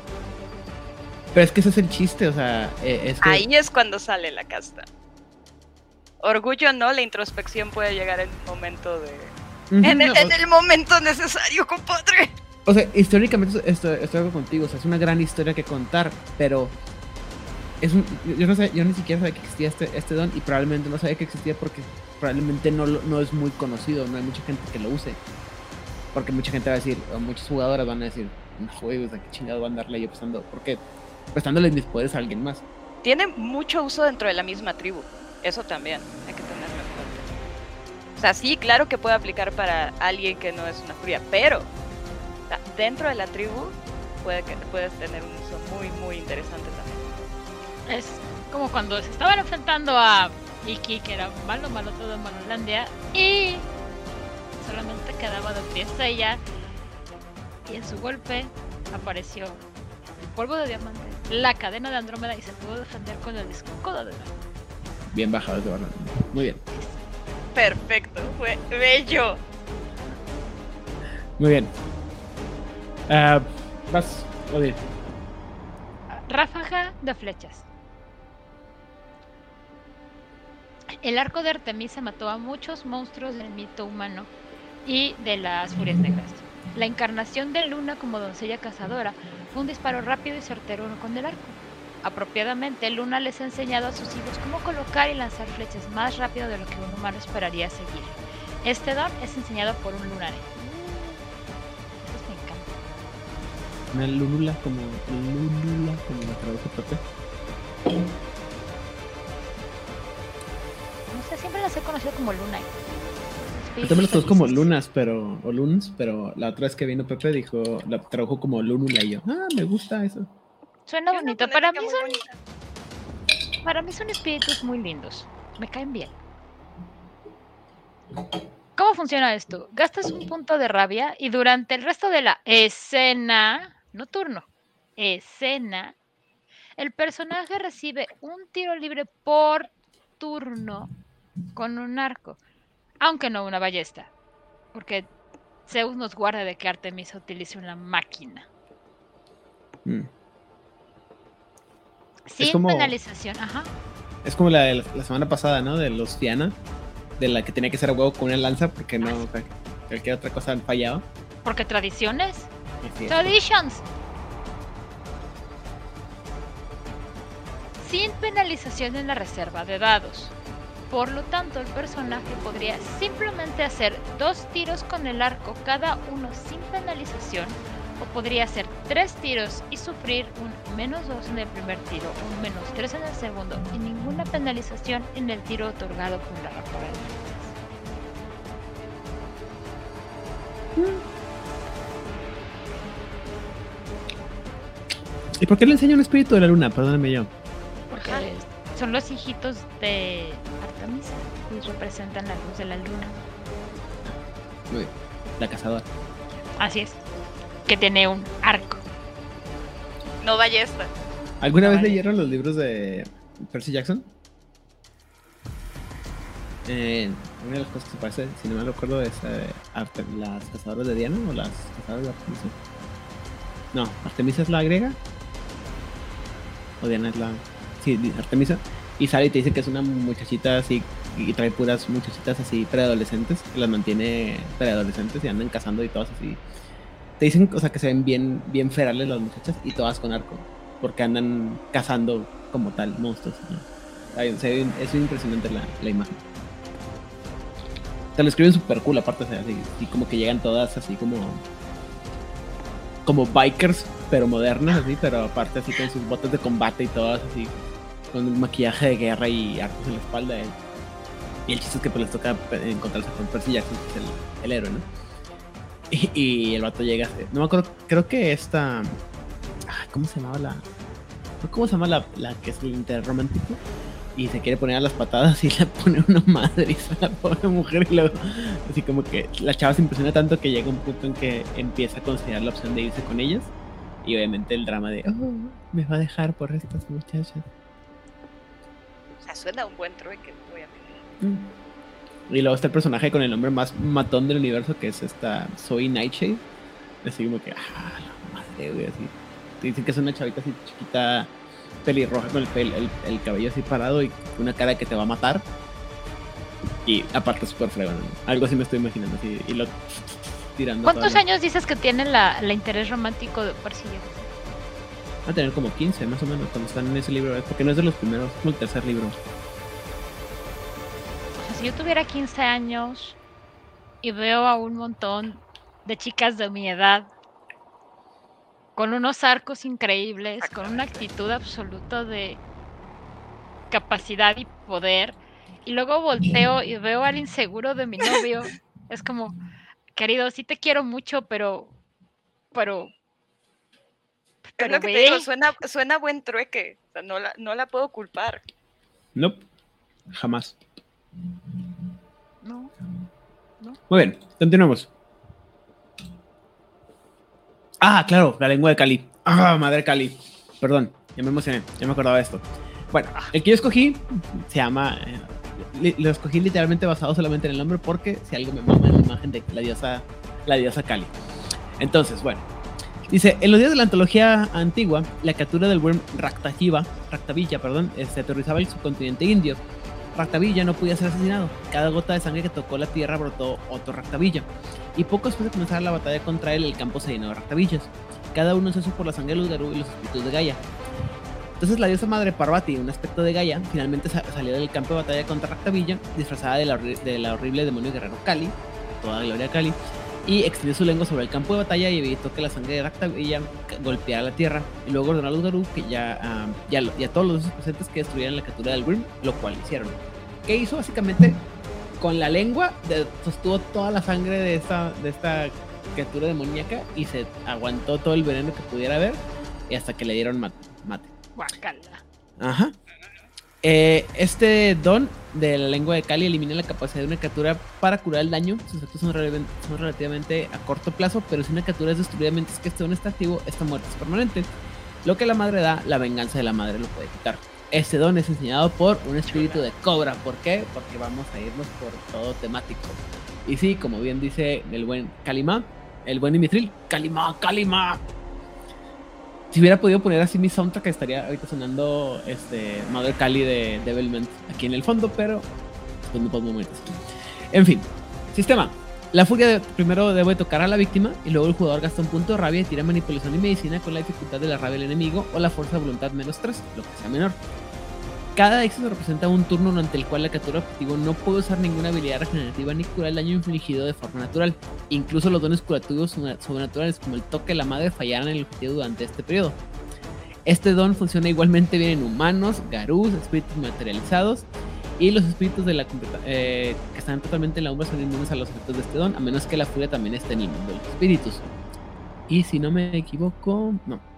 Pero es que ese es el chiste, o sea, e, es que... Ahí es cuando sale la casta. Orgullo no, la introspección puede llegar en un momento de... en, el, momento necesario, compadre. O sea, históricamente estoy, estoy contigo, o sea, es una gran historia que contar, pero es un, yo, no sé, yo ni siquiera sabía que existía este, este don y probablemente no sabía que existía porque probablemente no, no es muy conocido, no hay mucha gente que lo use. Porque mucha gente va a decir, o muchas jugadoras van a decir, no, güey, o sea, qué chingado va a andarle yo prestando, ¿por qué? Prestándole mis poderes a alguien más. Tiene mucho uso dentro de la misma tribu. Eso también hay que tenerlo en cuenta. O sea, sí, claro que puede aplicar para alguien que no es una furia, pero dentro de la tribu puede que puedes tener un uso muy, muy interesante también. Es como cuando se estaban enfrentando a Iki, que era malo, malo todo en Malolandia, y solamente quedaba de pie ella, y en su golpe apareció el polvo de diamante, la cadena de Andrómeda, y se pudo defender con el escudo de dragón. Bien bajado de verdad. Muy bien. Perfecto, fue bello. Muy bien. Ah, vas, Odil. Ráfaga de flechas. El arco de Artemisa mató a muchos monstruos del mito humano y de las furias negras. La encarnación de Luna como doncella cazadora fue un disparo rápido y certero con el arco. Apropiadamente, Luna les ha enseñado a sus hijos cómo colocar y lanzar flechas más rápido de lo que un humano esperaría seguir. Este don es enseñado por un lunar. Eso me encanta. Una lúnula como lúnula como la traduce Pepe. No sé, siempre las he conocido como Luna. Yo también las como lunas, pero o luns, pero la otra vez que vino Pepe dijo, la tradujo como lúnula y yo, ah, me gusta eso. Suena Es bonito. Para mí, son, bonita. para mí son espíritus muy lindos. Me caen bien. ¿Cómo funciona esto? Gastas un punto de rabia y durante el resto de la escena, no turno, escena, el personaje recibe un tiro libre por turno con un arco, aunque no una ballesta, porque Zeus nos guarda de que Artemisa utilice una máquina. Mm. Sin como- penalización, ajá. Es como la de la, la semana pasada, ¿no? De los Fiana, de la que tenía que ser a huevo con una lanza porque no, cual- cualquier otra cosa fallaba. Porque tradiciones, traditions. Sin penalización en la reserva de dados. Por lo tanto, el personaje podría simplemente hacer dos tiros con el arco cada uno sin penalización, o podría hacer tres tiros y sufrir un menos dos en el primer tiro, un menos tres en el segundo y ninguna penalización en el tiro otorgado por la flechas. ¿Y por qué le enseña un espíritu de la luna? Perdóname yo. Porque son los hijitos de Artemisa y representan la luz de la luna. Bien. La cazadora. Así es. Que tiene un arco. No ballesta. ¿Alguna vez vale. leyeron los libros de Percy Jackson? Eh, una de las cosas que se parece, si no me recuerdo, es eh, Arte- las cazadoras de Diana o las cazadoras de Artemisa. No, Artemisa es la griega. O Diana es la. Sí, Artemisa. Y sale y te dice que es una muchachita así. Y trae puras muchachitas así preadolescentes. Que las mantiene preadolescentes y andan cazando y todas así. Te dicen, o sea, que se ven bien, bien ferales las muchachas y todas con arco porque andan cazando como tal monstruos. es impresionante la, la imagen. Te lo escriben super cool, aparte, o sea, así, como que llegan todas así como. como bikers, pero modernas, así, pero aparte así con sus botas de combate y todas así, con un maquillaje de guerra y arcos en la espalda. Y, y el chiste es que pues les toca encontrarse con Percy Jackson, que es el, el héroe, ¿no? Y, y el vato llega, no me acuerdo, creo que esta. ¿Cómo se llamaba la.? ¿Cómo se llama la, la que es el interromántico? Y se quiere poner a las patadas y le pone una madriza a la pobre mujer y luego así como que la chava se impresiona tanto que llega un punto en que empieza a considerar la opción de irse con ellas y obviamente el drama de oh, me va a dejar por estas muchachas O sea, suena un buen trueque, voy a Mm. Y luego está el personaje con el nombre más matón del universo que es esta Zoe Nightshade así como que ah la madre güey así te dicen que es una chavita así chiquita pelirroja con el, pel- el, el cabello así parado y una cara que te va a matar y aparte súper fregón ¿no? algo así me estoy imaginando así y lo tirando ¿Cuántos años dices que tiene la, la interés romántico de Jackson? Va a tener como 15 más o menos cuando están en ese libro, porque no es de los primeros, es como el tercer libro. Si yo tuviera 15 años y veo a un montón de chicas de mi edad con unos arcos increíbles, con una actitud absoluta de capacidad y poder. Y luego volteo y veo al inseguro de mi novio. Es como, querido, sí te quiero mucho, pero. Pero. Es lo que te digo, suena, suena buen trueque. O sea, no la, no la puedo culpar. No, jamás. Muy bien, continuamos. Ah, claro, la lengua de Cali. Ah, madre Cali. Perdón, ya me emocioné, ya me acordaba de esto. Bueno, el que yo escogí se llama. eh, lo escogí literalmente basado solamente en el nombre porque si algo me mama es la imagen de la diosa, la diosa Kali. Entonces, bueno. Dice, en los días de la antología antigua, la captura del worm Raktajiva, Raktavilla, perdón, este, aterrorizaba el subcontinente indio. Raktavilla no podía ser asesinado. Cada gota de sangre que tocó la tierra brotó otro Raktavilla. Y poco después de comenzar la batalla contra él, el campo se llenó de Raktavillas. Cada uno se por la sangre de los Garú y los espíritus de Gaia. Entonces la diosa madre Parvati, un aspecto de Gaia, finalmente sa- salió del campo de batalla contra Raktavilla, disfrazada de la, horri- de la horrible demonio guerrero Kali, toda gloria a Kali, y extendió su lengua sobre el campo de batalla y evitó que la sangre de Raktavilla ca- golpeara la tierra. Y luego ordenó a los Garú que ya, ah, y, a, lo- y a todos los presentes que destruyeran la captura del Grim, lo cual hicieron. ¿Qué hizo? Básicamente, con la lengua de- sostuvo toda la sangre de esta, de esta criatura demoníaca y se aguantó todo el veneno que pudiera haber y hasta que le dieron mat- mate. Guacala. Ajá. Eh, este don de la lengua de Kali elimina la capacidad de una criatura para curar el daño. Sus efectos son, relevan- son relativamente a corto plazo, pero si una criatura es destruida mientras que este don está activo, esta muerte es permanente. Lo que la madre da, la venganza de la madre lo puede quitar. Este don es enseñado por un espíritu de cobra. ¿Por qué? Porque vamos a irnos por todo temático. Y sí, como bien dice el buen Kalima, el buen Dimitril, Kalima, Kalima. Si hubiera podido poner así mi soundtrack, estaría ahorita sonando este Mother Kali de Devilment aquí en el fondo, pero pues no podemos eso. En fin, sistema. La furia de- primero debe tocar a la víctima y luego el jugador gasta un punto de rabia y tira manipulación y medicina con la dificultad de la rabia del enemigo o la fuerza de voluntad menos 3, lo que sea menor. Cada éxito representa un turno durante el cual la criatura objetivo no puede usar ninguna habilidad regenerativa ni curar el daño infligido de forma natural. Incluso los dones curativos sobrenaturales como el toque de la madre fallarán en el objetivo durante este periodo. Este don funciona igualmente bien en humanos, garús, espíritus materializados y los espíritus de la eh, que están totalmente en la umbra son inmunes a los efectos de este don, a menos que la furia también esté en el los espíritus. Y si no me equivoco, no.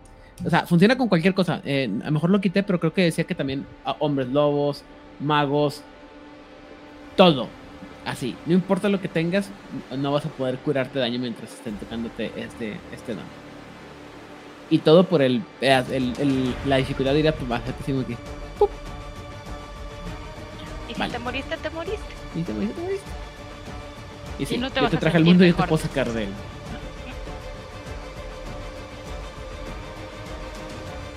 O sea, funciona con cualquier cosa. Eh, a lo mejor lo quité, pero creo que decía que también a hombres lobos, magos, todo. Así, no importa lo que tengas, no vas a poder curarte daño mientras estén tocándote este, este don. Y todo por el, el- el- la dificultad de ir a sigo aquí. Y si Vale. te moriste, te moriste. Y te moriste, te moriste. Y sí, no te yo te traje al mundo y yo te mejor. puedo sacar de él.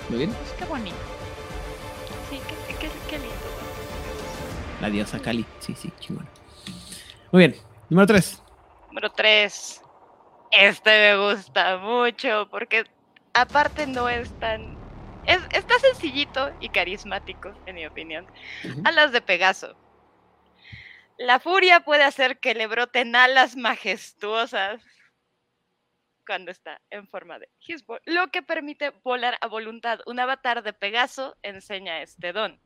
¿Muy bien? Pues qué bonito. Sí, qué, qué, qué lindo. La diosa Kali. Sí, sí, chingón. Muy bien. Número 3. Número 3. Este me gusta mucho porque aparte no es tan... Es, está sencillito y carismático, en mi opinión. Alas de Pegaso. La furia puede hacer que le broten alas majestuosas cuando está en forma de Hisbo, lo que permite volar a voluntad. Un avatar de Pegaso enseña este don.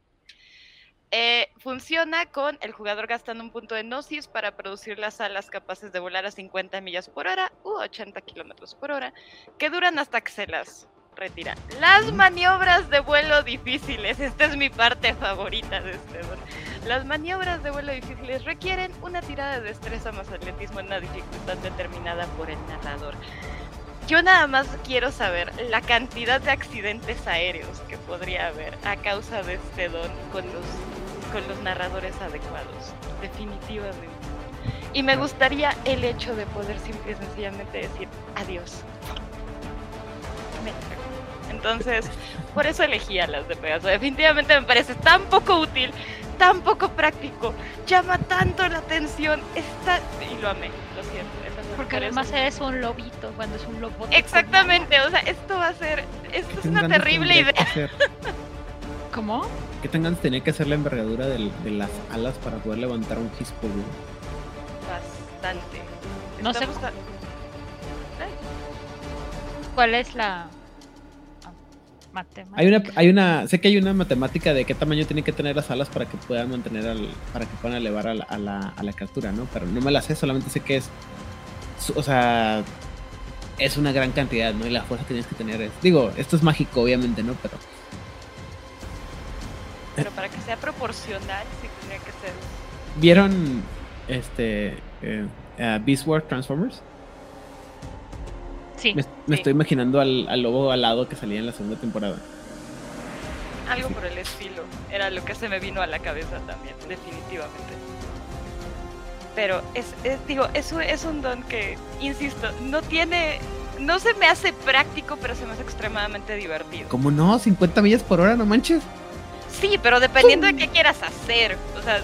Eh, funciona con el jugador gastando un punto de Gnosis para producir las alas capaces de volar a 50 millas por hora u 80 kilómetros por hora, que duran hasta que se las retira. Las maniobras de vuelo difíciles, esta es mi parte favorita de este don. Las maniobras de vuelo difíciles requieren una tirada de destreza más atletismo en una dificultad determinada por el narrador. Yo nada más quiero saber la cantidad de accidentes aéreos que podría haber a causa de este don con los, con los narradores adecuados, definitivamente. Y me gustaría el hecho de poder simple y sencillamente decir adiós. Me. Entonces, por eso elegí a las de Pegaso. Definitivamente me parece tan poco útil, tan poco práctico, llama tanto la atención, está... Y lo amé, lo siento. Porque por además eres un lobito cuando es un lobo. Exactamente, o sea, esto va a ser... Esto es una terrible idea. ¿Cómo? ¿Qué tan grandes tenía que hacer la envergadura del- de las alas para poder levantar un güey? Bastante. No sé- a- ¿Cuál es la Hay una, hay una, sé que hay una matemática de qué tamaño tienen que tener las alas para que puedan mantener al, para que puedan elevar a la, a la, a la criatura, ¿no? Pero no me la sé, solamente sé que es, o sea, es una gran cantidad, ¿no? Y la fuerza que tienes que tener es, digo, esto es mágico, obviamente, ¿no? Pero pero para que sea proporcional sí tendría que ser. ¿Vieron este eh, Beast Wars Transformers? Sí. Me, estoy imaginando al, al, lobo alado que salía en la segunda temporada. Algo por el estilo. Era lo que se me vino a la cabeza también, definitivamente. Pero es, es digo, eso es un don que, insisto, no tiene no se me hace práctico, pero se me hace extremadamente divertido. ¿Cómo no? 50 millas por hora, no manches. Sí, pero dependiendo de qué quieras hacer. O sea,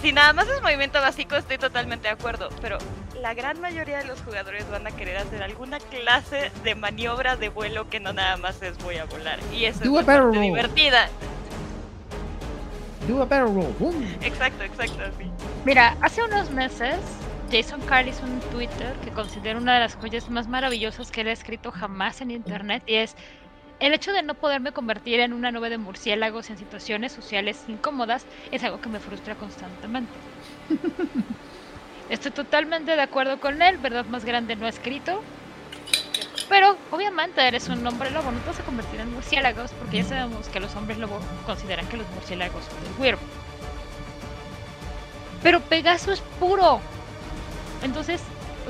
si nada más es movimiento básico, estoy totalmente de acuerdo. Pero la gran mayoría de los jugadores van a querer hacer alguna clase de maniobra de vuelo que no nada más es voy a volar. Y eso es bastante divertida. Do a barrel roll. Exacto, exacto, sí. Mira, hace unos meses Jason Carl hizo un Twitter que considero una de las joyas más maravillosas que él ha escrito jamás en internet y es el hecho de no poderme convertir en una nube de murciélagos en situaciones sociales incómodas es algo que me frustra constantemente. Estoy totalmente de acuerdo con él, verdad más grande no ha escrito. Pero obviamente eres un hombre lobo, no te vas a convertir en murciélagos porque ya sabemos que los hombres lobo consideran que los murciélagos son el cuervo. Pero Pegaso es puro. Entonces,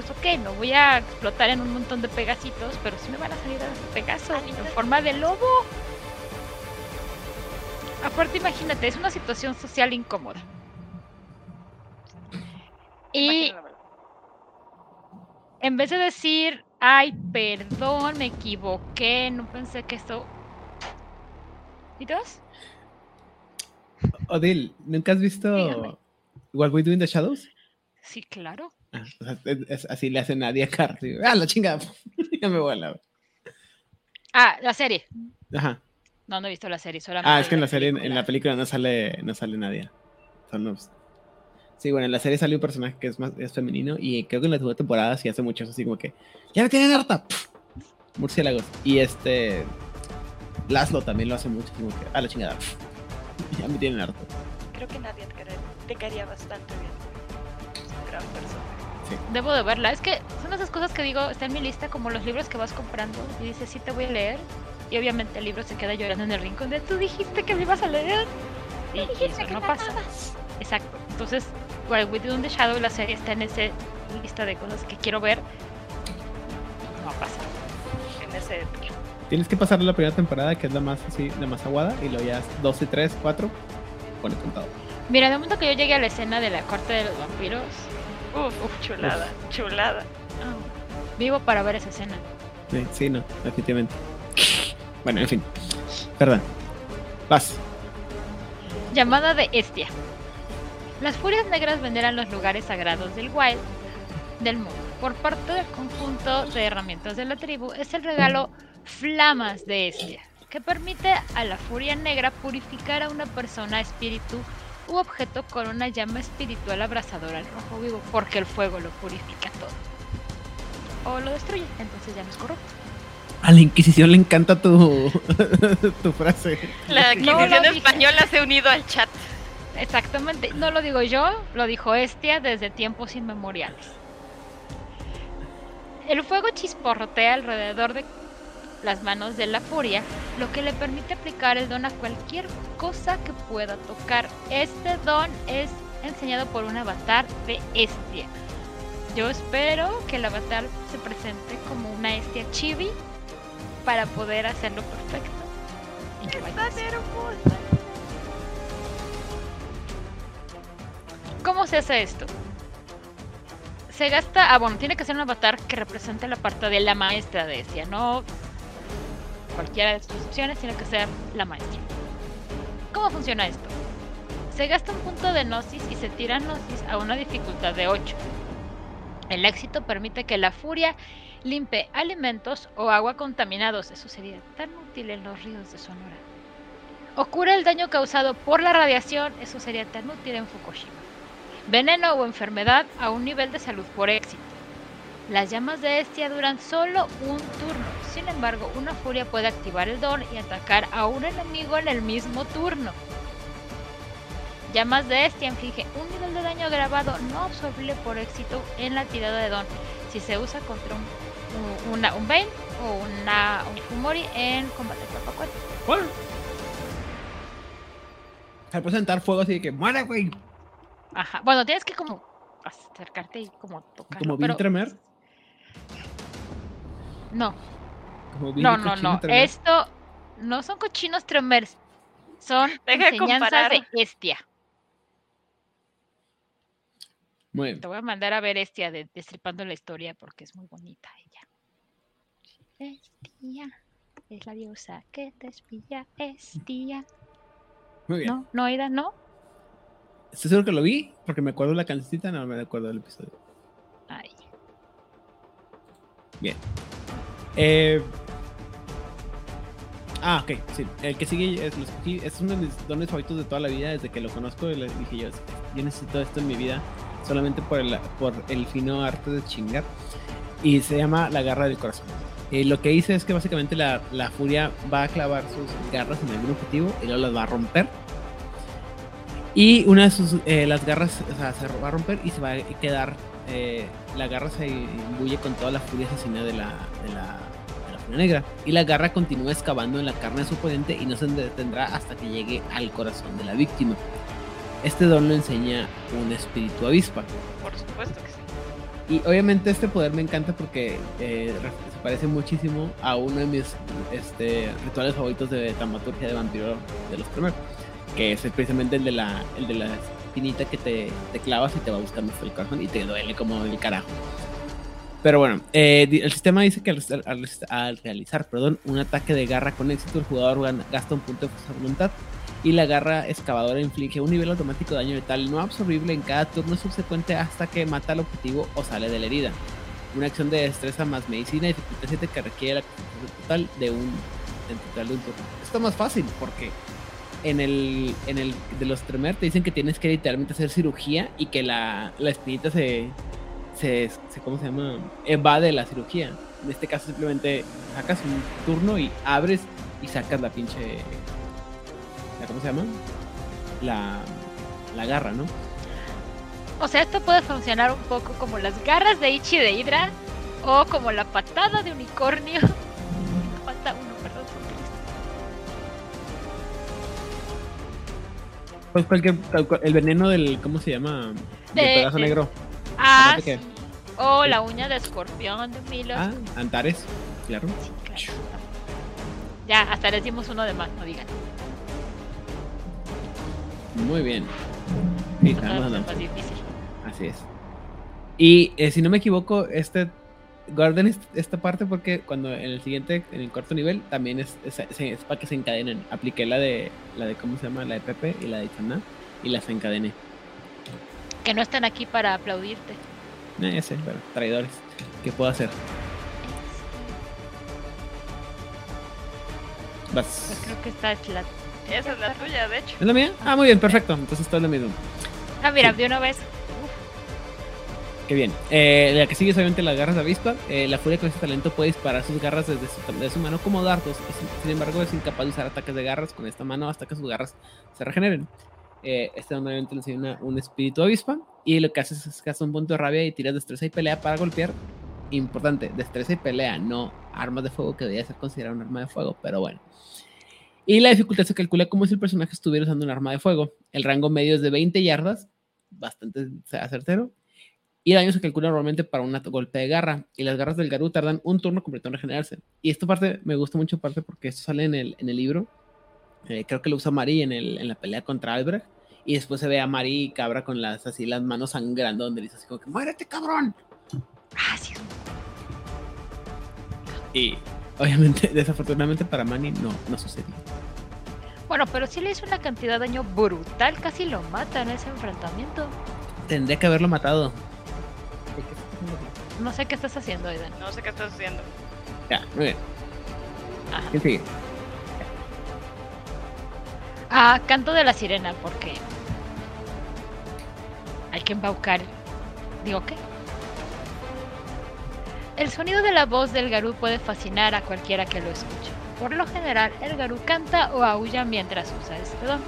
pues ok, no voy a explotar en un montón de pegasitos, pero sí me van a salir a Pegaso en forma de lobo. Aparte, imagínate, es una situación social incómoda. Y en vez de decir, ay, perdón, me equivoqué, no pensé que esto... ¿Y dos? Odil, ¿nunca has visto What We Do in the Shadows? Sí, claro. Ah, así le hace nadie a Carly. Ah, la chingada. ya me voy a la. Ah, la serie. Ajá. No, no he visto la serie, solamente. Ah, es que en la serie, en la película no sale, no sale nadie. Son Sí, bueno, en la serie sale un personaje que es más es femenino y creo que en la segunda temporada sí hace mucho así como que ya me tienen harta. Murciélagos. Y este Laszlo también lo hace mucho, como que a la chingada. ya me tienen harto. Creo que nadie te caería bastante bien. Es. Debo de verla. Es que son esas cosas que digo, está en mi lista como los libros que vas comprando y dices, sí te voy a leer. Y obviamente el libro se queda llorando en el rincón de, tú dijiste que me ibas a leer. Y, eso no pasa. Exacto. Entonces, Wild With the Shadow, la serie está en esa lista de cosas que quiero ver. No pasa. En ese... Tienes que pasar la primera temporada, que es la más así, la más aguada, y luego ya 12, 3, 4, pone contado. Mira, de momento que yo llegue a la escena de la corte de los vampiros, Uf, chulada, chulada. vivo para ver esa escena. Sí, no, efectivamente. Bueno, en fin. Perdón. Vas. Llamada de Estia. Las furias negras veneran los lugares sagrados del Wild del mundo. Por parte del conjunto de herramientas de la tribu es el regalo Flamas de Estia, que permite a la furia negra purificar a una persona espíritu u objeto con una llama espiritual abrasadora al rojo vivo, porque el fuego lo purifica todo. O lo destruye, entonces ya no es corrupto. A la Inquisición le encanta tu, tu frase. La Inquisición española se ha unido al chat. Exactamente, no lo digo yo, lo dijo Estia desde tiempos inmemoriales. El fuego chisporrotea alrededor de las manos de la furia, lo que le permite aplicar el don a cualquier cosa que pueda tocar. Este don es enseñado por un avatar de Estia. Yo espero que el avatar se presente como una Estia chibi para poder hacerlo perfecto. Y que vaya ¿Cómo se hace esto? Se gasta, ah bueno, tiene que ser un avatar que represente la parte de la maestra de Estia, no cualquiera de sus opciones, tiene que ser la maestra. ¿Cómo funciona esto? Se gasta un punto de Gnosis y se tira Gnosis a una dificultad de 8. El éxito permite que la furia limpie alimentos o agua contaminados. Eso sería tan útil en los ríos de Sonora. O cura el daño causado por la radiación. Eso sería tan útil en Fukushima. Veneno o enfermedad a un nivel de salud por éxito. Las llamas de Estia duran solo un turno Sin embargo, una furia puede activar el don y atacar a un enemigo en el mismo turno. Llamas de este inflige un nivel de daño grabado no absorbible por éxito en la tirada de don si se usa contra un, una, un Bane o una, un Fumori en combate cuerpo a cuerpo. ¿Cuál? Se puede sentar fuego así de que muere, güey. Ajá. Bueno, tienes que como acercarte y como tocar. Como Bill Tremer. No, no, no, no. Tremer. Esto no son cochinos tremers. Son Deja enseñanzas de Estia. Muy bien. Te voy a mandar a ver Estia de Destripando la Historia porque es muy bonita ella. Estia es la diosa que te espía. Estia. Muy bien. No, no, no. Estoy seguro que lo vi porque me acuerdo la cancioncita, no me acuerdo del episodio. Ay. Eh... Ah, ok, sí. El que sigue es, es uno de mis dones favoritos de toda la vida. Desde que lo conozco, le dije yo, yo necesito esto en mi vida solamente por el, fino arte de chingar. Y se llama la garra del corazón. Eh, lo que hice es que básicamente la, la furia va a clavar sus garras en algún objetivo y luego las va a romper. Y una de sus, eh, las garras o sea, se va a romper y se va a quedar, eh, la garra se imbuye con toda la furia asesina de la, de la, de la negra. Y la garra continúa excavando en la carne de su oponente y no se detendrá hasta que llegue al corazón de la víctima. Este don lo enseña un espíritu avispa. Por supuesto que sí. Y obviamente este poder me encanta porque eh, se parece muchísimo a uno de mis este, rituales favoritos de dramaturgia de vampiro de los primeros. Que es precisamente el de la, el de la espinita que te, te clavas y te va buscando hasta el corazón y te duele como el carajo. Pero bueno, eh, el sistema dice que al, al- al realizar perdón, un ataque de garra con éxito, el jugador gasta un punto de fuerza voluntad y la garra excavadora inflige un nivel automático de daño letal no absorbible en cada turno subsecuente hasta que mata al objetivo o sale de la herida. Una acción de destreza más medicina dificultad 7 que requiere la concentración total de un, en total de un turno. Esto es más fácil porque en el, en el de los Tremer te dicen que tienes que literalmente hacer cirugía y que la, la espinita se, se, se- ¿cómo se llama? Evade la cirugía. En este caso simplemente sacas un turno y abres y sacas la pinche ¿cómo se llama? La, la garra, ¿no? O sea, esto puede funcionar un poco como las garras de Ichi de Hydra o como la patada de unicornio. Pues cualquier, cual- cual- el veneno del, ¿cómo se llama? Del De- pedazo de- negro. Ah, sí. O la uña de escorpión de Milo. Ah, Antares, claro. Sí, claro. Ya, hasta les dimos uno de más, no digan. Muy bien. Sí, más difícil. Así es. Y eh, si no me equivoco, este guarden est- esta parte porque cuando en el siguiente, en el cuarto nivel, también es, es, es- es para que se encadenen. Apliqué la de la de cómo se llama, la de Pepe y la de Chaná y las encadené. Que no están aquí para aplaudirte. Eh, ese, pero traidores. ¿Qué puedo hacer? Pues Vas. creo que esta es la. Esa es la tuya, de hecho. ¿Es la mía? Ah, muy bien, perfecto. Entonces todo es lo mismo. Ah, mira, Sí. de una vez. Qué bien. Eh, la que sigue es obviamente las garras de avispa. Eh, la furia con este talento puede disparar sus garras desde su, mano como dardos. sin, embargo, es incapaz de usar ataques de garras con esta mano hasta que sus garras se regeneren. Eh, este obviamente le enseña un espíritu avispa. Y lo que haces es gastar un punto de rabia y tiras destreza y pelea para golpear. Importante, destreza y pelea, no armas de fuego que debería ser considerado un arma de fuego, pero bueno. Y la dificultad se calcula como si el personaje estuviera usando un arma de fuego. El rango medio es de 20 yardas, bastante certero. Y el daño se calcula normalmente para un golpe de garra. Y las garras del Garú tardan un turno completo en regenerarse. Y esta parte me gusta mucho, parte porque esto sale en el, en el libro. Eh, creo que lo usa Mari en, el, en la pelea contra Albrecht. Y después se ve a Mari y Cabra con las, así, las manos sangrando, donde dice así como que ¡Muérete, cabrón! Ah, sí. Y obviamente, desafortunadamente para Manny no, no sucedió. Bueno, pero sí le hizo una cantidad de daño brutal. Casi lo mata en ese enfrentamiento. Tendría que haberlo matado. No sé qué estás haciendo, Aidan. No sé qué estás haciendo. Ya, muy bien. Ajá. ¿Quién sigue? Ah, canto de la sirena, porque hay que embaucar. Digo, ¿qué? El sonido de la voz del Garú puede fascinar a cualquiera que lo escuche. Por lo general, el Garú canta o aúlla mientras usa este don,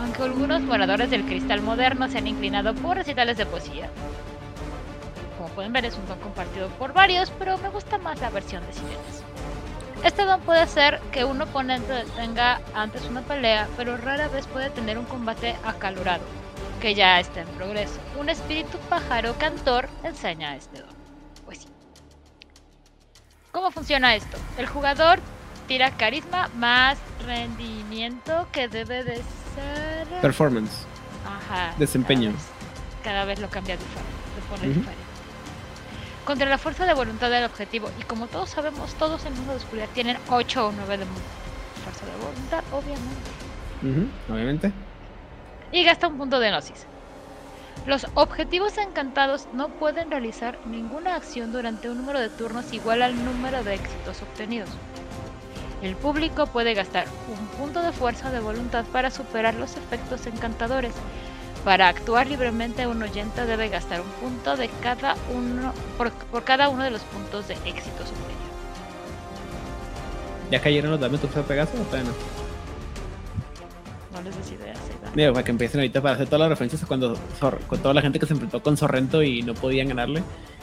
aunque algunos moradores del cristal moderno se han inclinado por recitales de poesía. Como pueden ver, es un don compartido por varios, pero me gusta más la versión de sirenas. Este don puede hacer que un oponente detenga antes una pelea, pero rara vez puede tener un combate acalorado, que ya está en progreso. Un espíritu pájaro cantor enseña este don. Pues sí. ¿Cómo funciona esto? El jugador tira carisma más rendimiento que debe de ser... Performance. Ajá. Desempeño. Cada vez, cada vez lo cambia diferente. Lo pone Ujú. diferente. Contra la fuerza de voluntad del objetivo. Y como todos sabemos, todos en mundo de oscuridad tienen 8 o 9 de fuerza de voluntad, obviamente. Obviamente. Y gasta un punto de gnosis. Los objetivos encantados no pueden realizar ninguna acción durante un número de turnos igual al número de éxitos obtenidos. El público puede gastar un punto de fuerza de voluntad para superar los efectos encantadores. Para actuar libremente, un oyente debe gastar un punto de cada uno por, por cada uno de los puntos de éxitos obtenidos. ¿Ya cayeron los datos de Pegaso o todavía no? No les des ideas. Digo, para que empiecen ahorita para hacer todas las referencias a cuando con toda la gente que se enfrentó con Sorrento y no podían ganarle.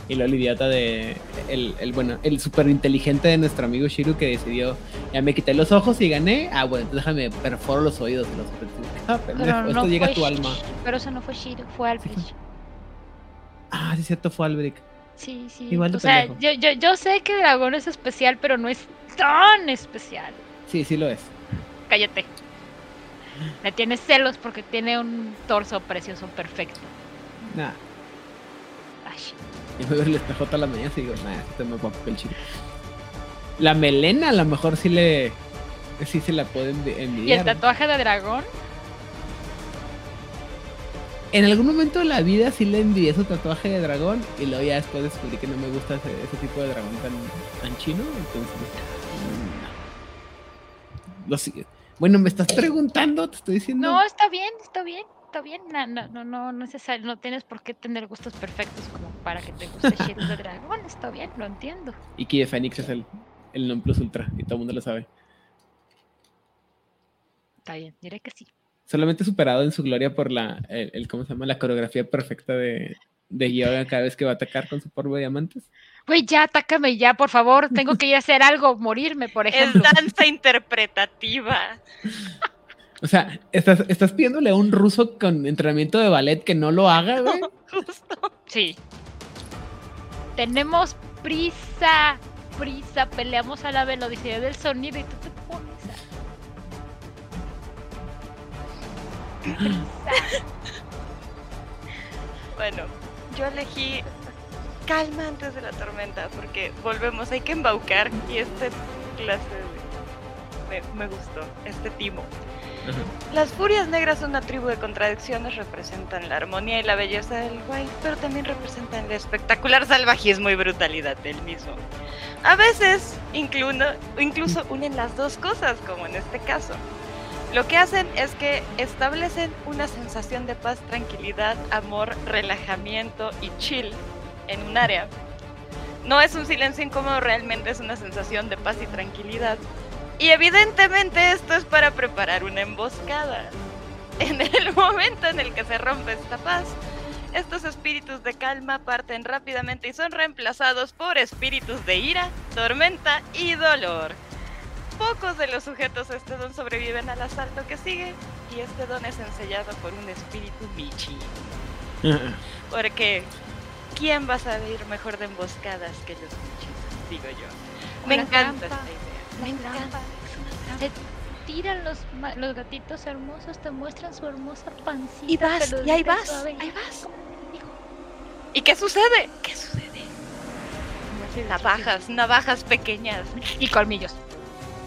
Y luego el idiota de. El, el bueno, el súper inteligente de nuestro amigo Shiru que decidió. Ya me quité los ojos y gané. Ah, bueno, entonces déjame perforo los oídos de los Ah, Pero esto no llega a tu alma. Pero eso no fue Shiro, fue Albrecht. Ah, sí, es cierto, fue Albrecht. Sí, sí. Igual o sea, yo, yo, yo sé que Dragón es especial, pero no es tan especial. Sí, sí lo es. Cállate. Le tienes celos porque tiene un torso precioso perfecto. Nah, yo me veo el espejo toda la mañana y digo, nah, este me va el chido. La melena a lo mejor sí le. Sí se la puede envi- Y el envidiar. tatuaje de dragón, En algún momento de la vida sí le envidié su tatuaje de dragón y luego ya después descubrí que no me gusta ese, ese tipo de dragón tan, tan chino. Entonces, no. Lo sigue. Bueno, me estás preguntando, te estoy diciendo. No, está bien, está bien, está bien. No, no, no, no, no, necesario, no tienes por qué tener gustos perfectos como para que te guste Shiro de dragón. Está bien, lo entiendo. Y que Phoenix es el, el non plus ultra y todo el mundo lo sabe. Está bien, diré que sí. Solamente superado en su gloria por la, el, el- ¿cómo se llama? La coreografía perfecta de, de Yoga cada vez que va a atacar con su polvo de diamantes. Güey, ya, atácame ya, por favor. Tengo que ir a hacer algo, morirme, por Es ejemplo. danza interpretativa. O sea, estás, estás pidiéndole a un ruso con entrenamiento de ballet que no lo haga, güey. Justo. Sí. Tenemos prisa, prisa. Peleamos a la velocidad del sonido y tú te pones a... Prisa. Bueno, yo elegí calma antes de la tormenta porque volvemos, hay que embaucar y este clase de... Me, me gustó, este timo. Las furias negras son una tribu de contradicciones, representan la armonía y la belleza del guay, pero también representan el espectacular salvajismo y brutalidad del mismo. A veces incluso unen las dos cosas, como en este caso. Lo que hacen es que establecen una sensación de paz, tranquilidad, amor, relajamiento y chill en un área. No es un silencio incómodo, realmente es una sensación de paz y tranquilidad. Y evidentemente esto es para preparar una emboscada. En el momento en el que se rompe esta paz, estos espíritus de calma parten rápidamente y son reemplazados por espíritus de ira, tormenta y dolor. Pocos de los sujetos a este don sobreviven al asalto que sigue y este don es ensellado por un espíritu Michi. Porque ¿quién va a saber mejor de emboscadas que los Michis? Digo yo. Me encanta esta idea. Me encanta. Te tiran los, los gatitos hermosos, te muestran su hermosa pancita. Y vas, y ahí vas, suave. ahí vas. ¿Y qué sucede? ¿Qué sucede? Navajas, navajas pequeñas. Y colmillos.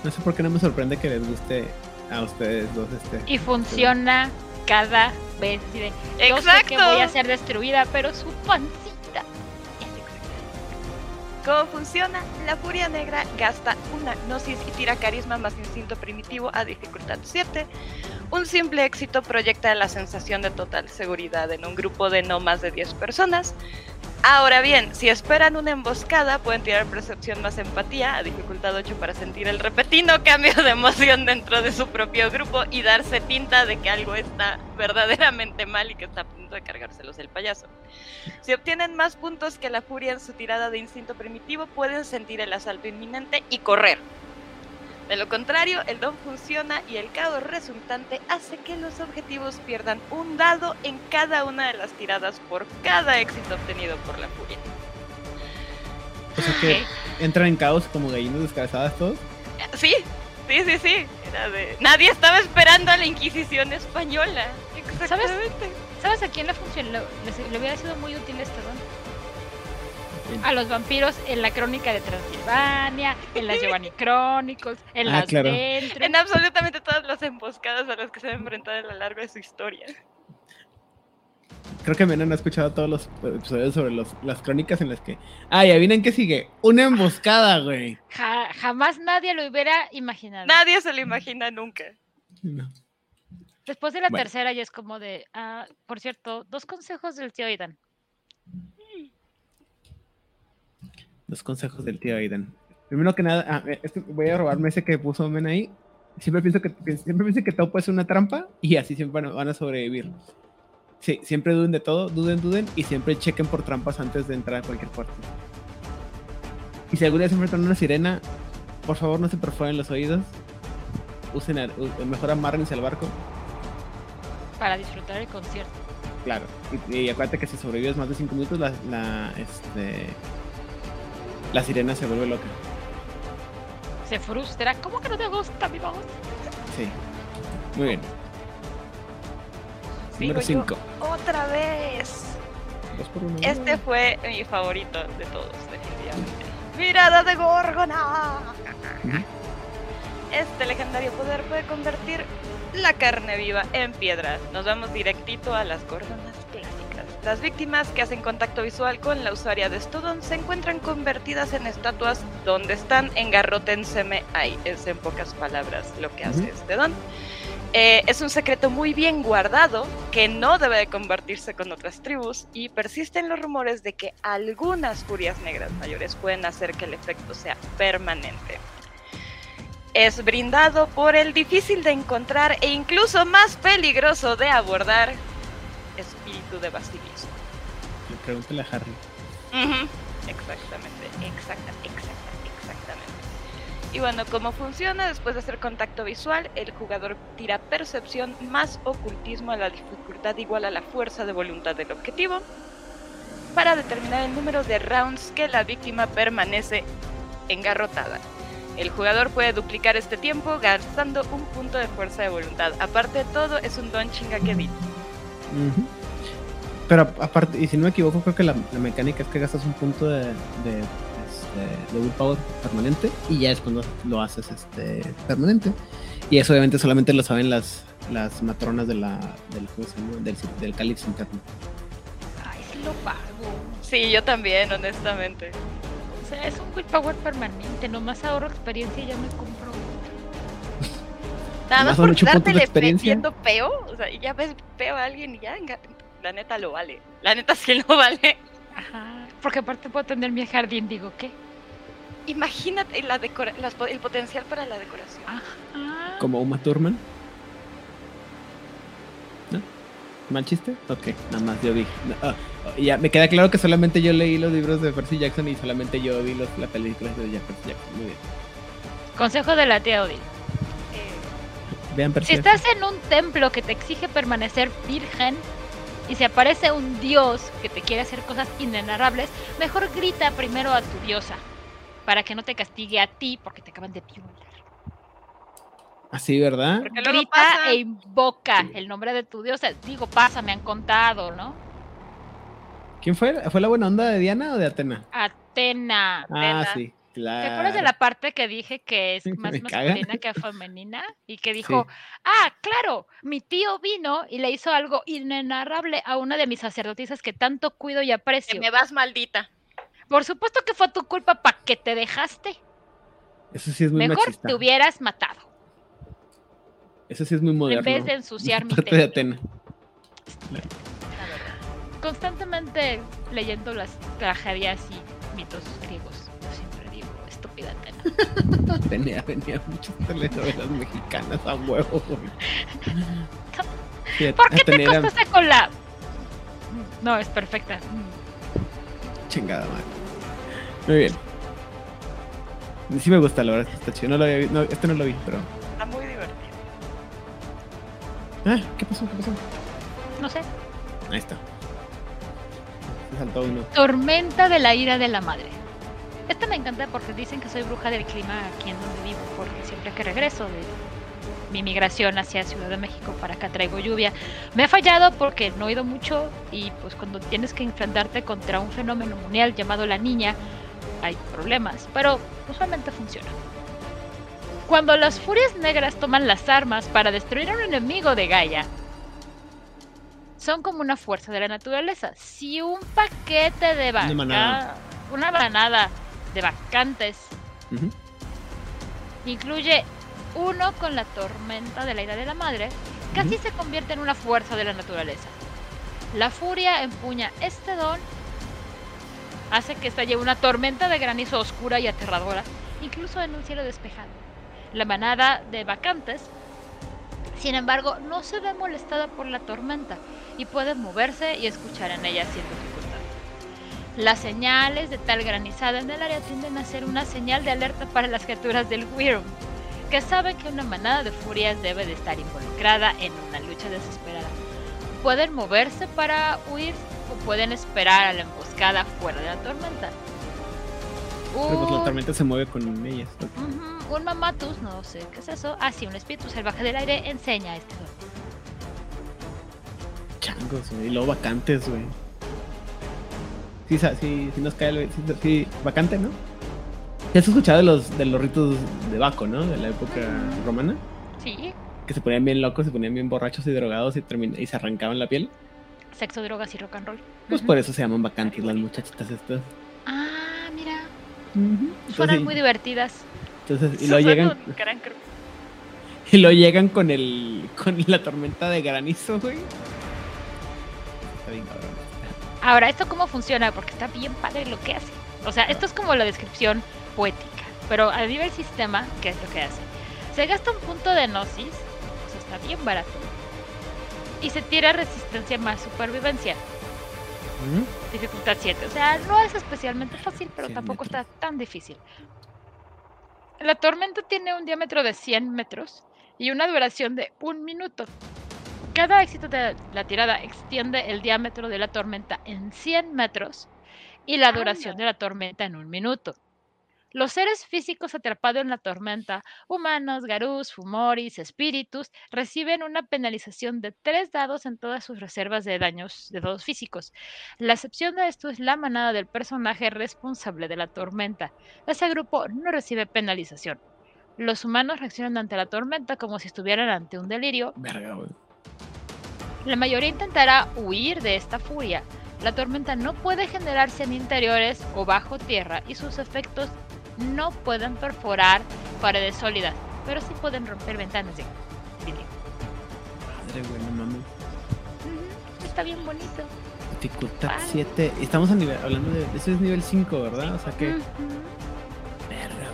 No sé por qué no me sorprende que les guste a ustedes dos este. Y funciona cada vez. Yo sé Exacto. que voy a ser destruida, pero su pancita. ¿Cómo funciona? La furia negra gasta una gnosis y tira carisma más instinto primitivo a dificultad 7. Un simple éxito proyecta la sensación de total seguridad en un grupo de no más de 10 personas. Ahora bien, si esperan una emboscada, pueden tirar percepción más empatía a dificultad 8 para sentir el repentino cambio de emoción dentro de su propio grupo y darse tinta de que algo está verdaderamente mal y que está a punto de cargárselos el payaso. Si obtienen más puntos que la furia en su tirada de instinto primitivo, pueden sentir el asalto inminente y correr. De lo contrario, el don funciona y el caos resultante hace que los objetivos pierdan un dado en cada una de las tiradas por cada éxito obtenido por la furia. O sea que entran en caos como gallinas descabezadas todos. Sí, sí, sí, sí. Era de... Nadie estaba esperando a la Inquisición española. Exactamente. ¿Sabes a quién le funcionó? Le, le hubiera sido muy útil este don a los vampiros en la crónica de Transilvania, en las Giovanni Chronicles, en Ah, las claro. Ventres. En absolutamente todas las emboscadas a las que se ha enfrentado a lo largo de su historia. Creo que Mena no ha escuchado todos los episodios sobre los, las crónicas en las que. Ah, y adivinen qué sigue. Una emboscada, güey. Ja- jamás nadie lo hubiera imaginado. Nadie se lo imagina nunca. No. Después de la Bueno. tercera ya es como de, ah, por cierto, dos consejos del tío Aidan. Los consejos del tío Aiden. Primero que nada, ah, eh, voy a robarme ese que puso Men ahí. Siempre pienso que siempre pienso que todo puede ser una trampa y así siempre van a, van a sobrevivir. Sí, siempre duden de todo, duden, duden y siempre chequen por trampas antes de entrar a cualquier puerto. Y si alguna vez se enfrentan a una sirena, por favor no se perforen los oídos. Usen mejor amárrense al barco. para disfrutar el concierto. Claro. Y, y acuérdate que si sobrevives más de 5 minutos, la, la, este, la sirena se vuelve loca. Se frustra. ¿Cómo que no te gusta mi voz? Sí. Muy bien. Número yo 5. Otra vez. Dos por uno. Este fue mi favorito de todos, definitivamente. Mirada de Gorgona. Este legendario poder puede convertir la carne viva en piedra. Nos vamos directito a las gorgonas clásicas. Las víctimas que hacen contacto visual con la usuaria de Stodon se encuentran convertidas en estatuas donde están engarrótenseme ahí. Es en pocas palabras lo que hace este don. Eh, es un secreto muy bien guardado que no debe de compartirse con otras tribus y persisten los rumores de que algunas furias negras mayores pueden hacer que el efecto sea permanente. Es brindado por el difícil de encontrar e incluso más peligroso de abordar de basilisco. Pregúntale a Harry. Ujú, Exactamente, exacta, exacta, exactamente. Y bueno, ¿cómo funciona? Después de hacer contacto visual, el jugador tira percepción más ocultismo a la dificultad igual a la fuerza de voluntad del objetivo para determinar el número de rounds que la víctima permanece engarrotada. El jugador puede duplicar este tiempo gastando un punto de fuerza de voluntad. Aparte de todo, es un don chingaquedito. Ujú. Pero aparte, y si no me equivoco, creo que la, la mecánica es que gastas un punto de, de, este, de willpower permanente y ya es cuando lo haces este, permanente. Y eso obviamente solamente lo saben las, las matronas de la, del, del, del cáliz interno. Ay, sí lo pago. Sí, yo también, honestamente. O sea, es un willpower permanente. Nomás ahorro experiencia y ya me compro. Nada más por de dártele experiencia. peo, o sea, ya ves peo a alguien y ya, la neta lo vale. La neta sí lo vale. Ajá. Porque aparte puedo tener mi jardín, digo, ¿qué? Imagínate la decora las el potencial para la decoración. Ajá. Como Uma Thurman. ¿No? ¿Mal chiste? Ok, nada más yo vi. no, ah, oh, ya, me queda claro que solamente yo leí los libros de Percy Jackson y solamente yo vi los, la película de Percy Jackson. Muy bien. Consejo de la tía Odil. Eh, Vean Percy Si estás en un templo que te exige permanecer virgen y se aparece un dios que te quiere hacer cosas inenarrables, mejor grita primero a tu diosa para que no te castigue a ti porque te acaban de violar. Así, ¿verdad? porque Grita pasa. e invoca el nombre de tu diosa. Digo, pasa, me han contado, ¿no? ¿Quién fue? ¿Fue la buena onda de Diana o de Atena? Atena. Ah, Atena. sí, ¿Te acuerdas de la parte que dije que es más masculina que femenina? Y que dijo, ah, claro, mi tío vino y le hizo algo inenarrable a una de mis sacerdotisas que tanto cuido y Que aprecio. me vas maldita. Por supuesto que fue tu culpa para que te dejaste. Eso sí es muy Mejor machista. te hubieras matado. Eso sí es muy moderno. en vez de ensuciar mi Parte de. Atena. La verdad. constantemente leyendo las tragedias y mitos griegos. Atena. Tenía, tenía muchas telenovelas mexicanas a huevo, güey. ¿Por qué te acostaste con la.? No, es perfecta. Chingada madre. Muy bien. Sí me gusta, la verdad, está chido. No lo había vi- no, este no lo vi, pero. Está muy divertido. Ah, ¿qué pasó? ¿Qué pasó? No sé. Ahí está. Se saltó uno. Tormenta de la ira de la madre. Esta me encanta porque dicen que soy bruja del clima aquí en donde vivo, porque siempre que regreso de mi migración hacia Ciudad de México para acá traigo lluvia. Me ha fallado porque no he ido mucho y pues cuando tienes que enfrentarte contra un fenómeno mundial llamado la niña, hay problemas, pero usualmente funciona. Cuando las furias negras toman las armas para destruir a un enemigo de Gaia, son como una fuerza de la naturaleza. Si un paquete de Una vaca, manada. una manada de vacantes incluye uno con la tormenta de la ira de la madre, casi se convierte en una fuerza de la naturaleza. La furia empuña este don, hace que estalle una tormenta de granizo oscura y aterradora, incluso en un cielo despejado. La manada de vacantes, sin embargo, no se ve molestada por la tormenta y puede moverse y escuchar en ella sin dificultad. Las señales de tal granizada en el área tienden a ser una señal de alerta para las criaturas del Wyrm, que saben que una manada de furias debe de estar involucrada en una lucha desesperada. Pueden moverse para huir o pueden esperar a la emboscada fuera de la tormenta. Pero pues la Un- tormenta se mueve con ellas. ¿no? Ujú, Un mamatus, no sé qué es eso. Ah, sí, un espíritu salvaje del aire enseña este don. Changos, güey. Y luego vacantes, güey. Sí, sí, sí nos cae el. Sí, vacante, ¿no? ¿Ya has escuchado de los, de los ritos de Baco, ¿no? De la época romana. Sí, Que se ponían bien locos, se ponían bien borrachos y drogados y, y se arrancaban la piel. sexo, drogas y rock and roll. Pues por eso se llaman vacantes las muchachitas estas. Ah, mira, Entonces, suenan muy divertidas. entonces, y luego fue llegan, gran y luego llegan con el, con la tormenta de granizo, güey. Está bien cabrón. Ahora, ¿esto cómo funciona? Porque está bien padre lo que hace. O sea, esto es como la descripción poética. Pero a nivel sistema, ¿qué es lo que hace? Se gasta un punto de gnosis, o sea, está bien barato. Y se tira resistencia más supervivencia, dificultad 7. O sea, no es especialmente fácil, pero 100 tampoco metros. está tan difícil. La tormenta tiene un diámetro de 100 metros y una duración de un minuto. Cada éxito de la tirada extiende el diámetro de la tormenta en 100 metros y la duración de la tormenta en un minuto. Los seres físicos atrapados en la tormenta, humanos, garús, fumoris, espíritus, reciben una penalización de 3 dados en todas sus reservas de daños de dados físicos. La excepción de esto es la manada del personaje responsable de la tormenta. Ese grupo no recibe penalización. Los humanos reaccionan ante la tormenta como si estuvieran ante un delirio Verga. La mayoría intentará huir de esta furia. La tormenta no puede generarse en interiores o bajo tierra y sus efectos no pueden perforar paredes sólidas, pero sí pueden romper ventanas de vidrio. Madre, güey, no mames. Está bien bonito. Dificultad Vale. 7. Estamos a nivel, hablando de. Eso es nivel 5, ¿verdad? O sea que. Verga,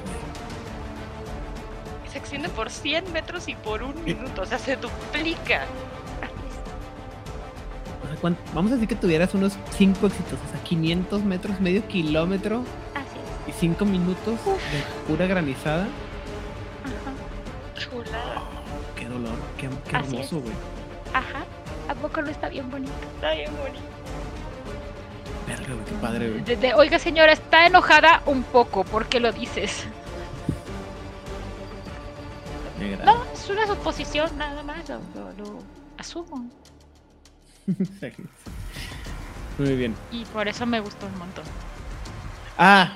güey. Se extiende por 100 metros y por un minuto. O sea, se duplica. O sea, ¿cuánto- Vamos a decir que tuvieras unos 5 éxitos, o sea, 500 metros, medio kilómetro Así es. y 5 minutos de pura granizada. Ajá. Chulada. Qué dolor, qué, hermoso, güey. Ajá. ¿A poco no está bien bonito? Está bien bonito. Verga, qué padre, güey. De- de, Oiga, señora, está enojada un poco. ¿Por qué lo dices? No, es una suposición, nada más. Lo, lo- lo asumo. Muy bien. Y por eso me gustó un montón. Ah,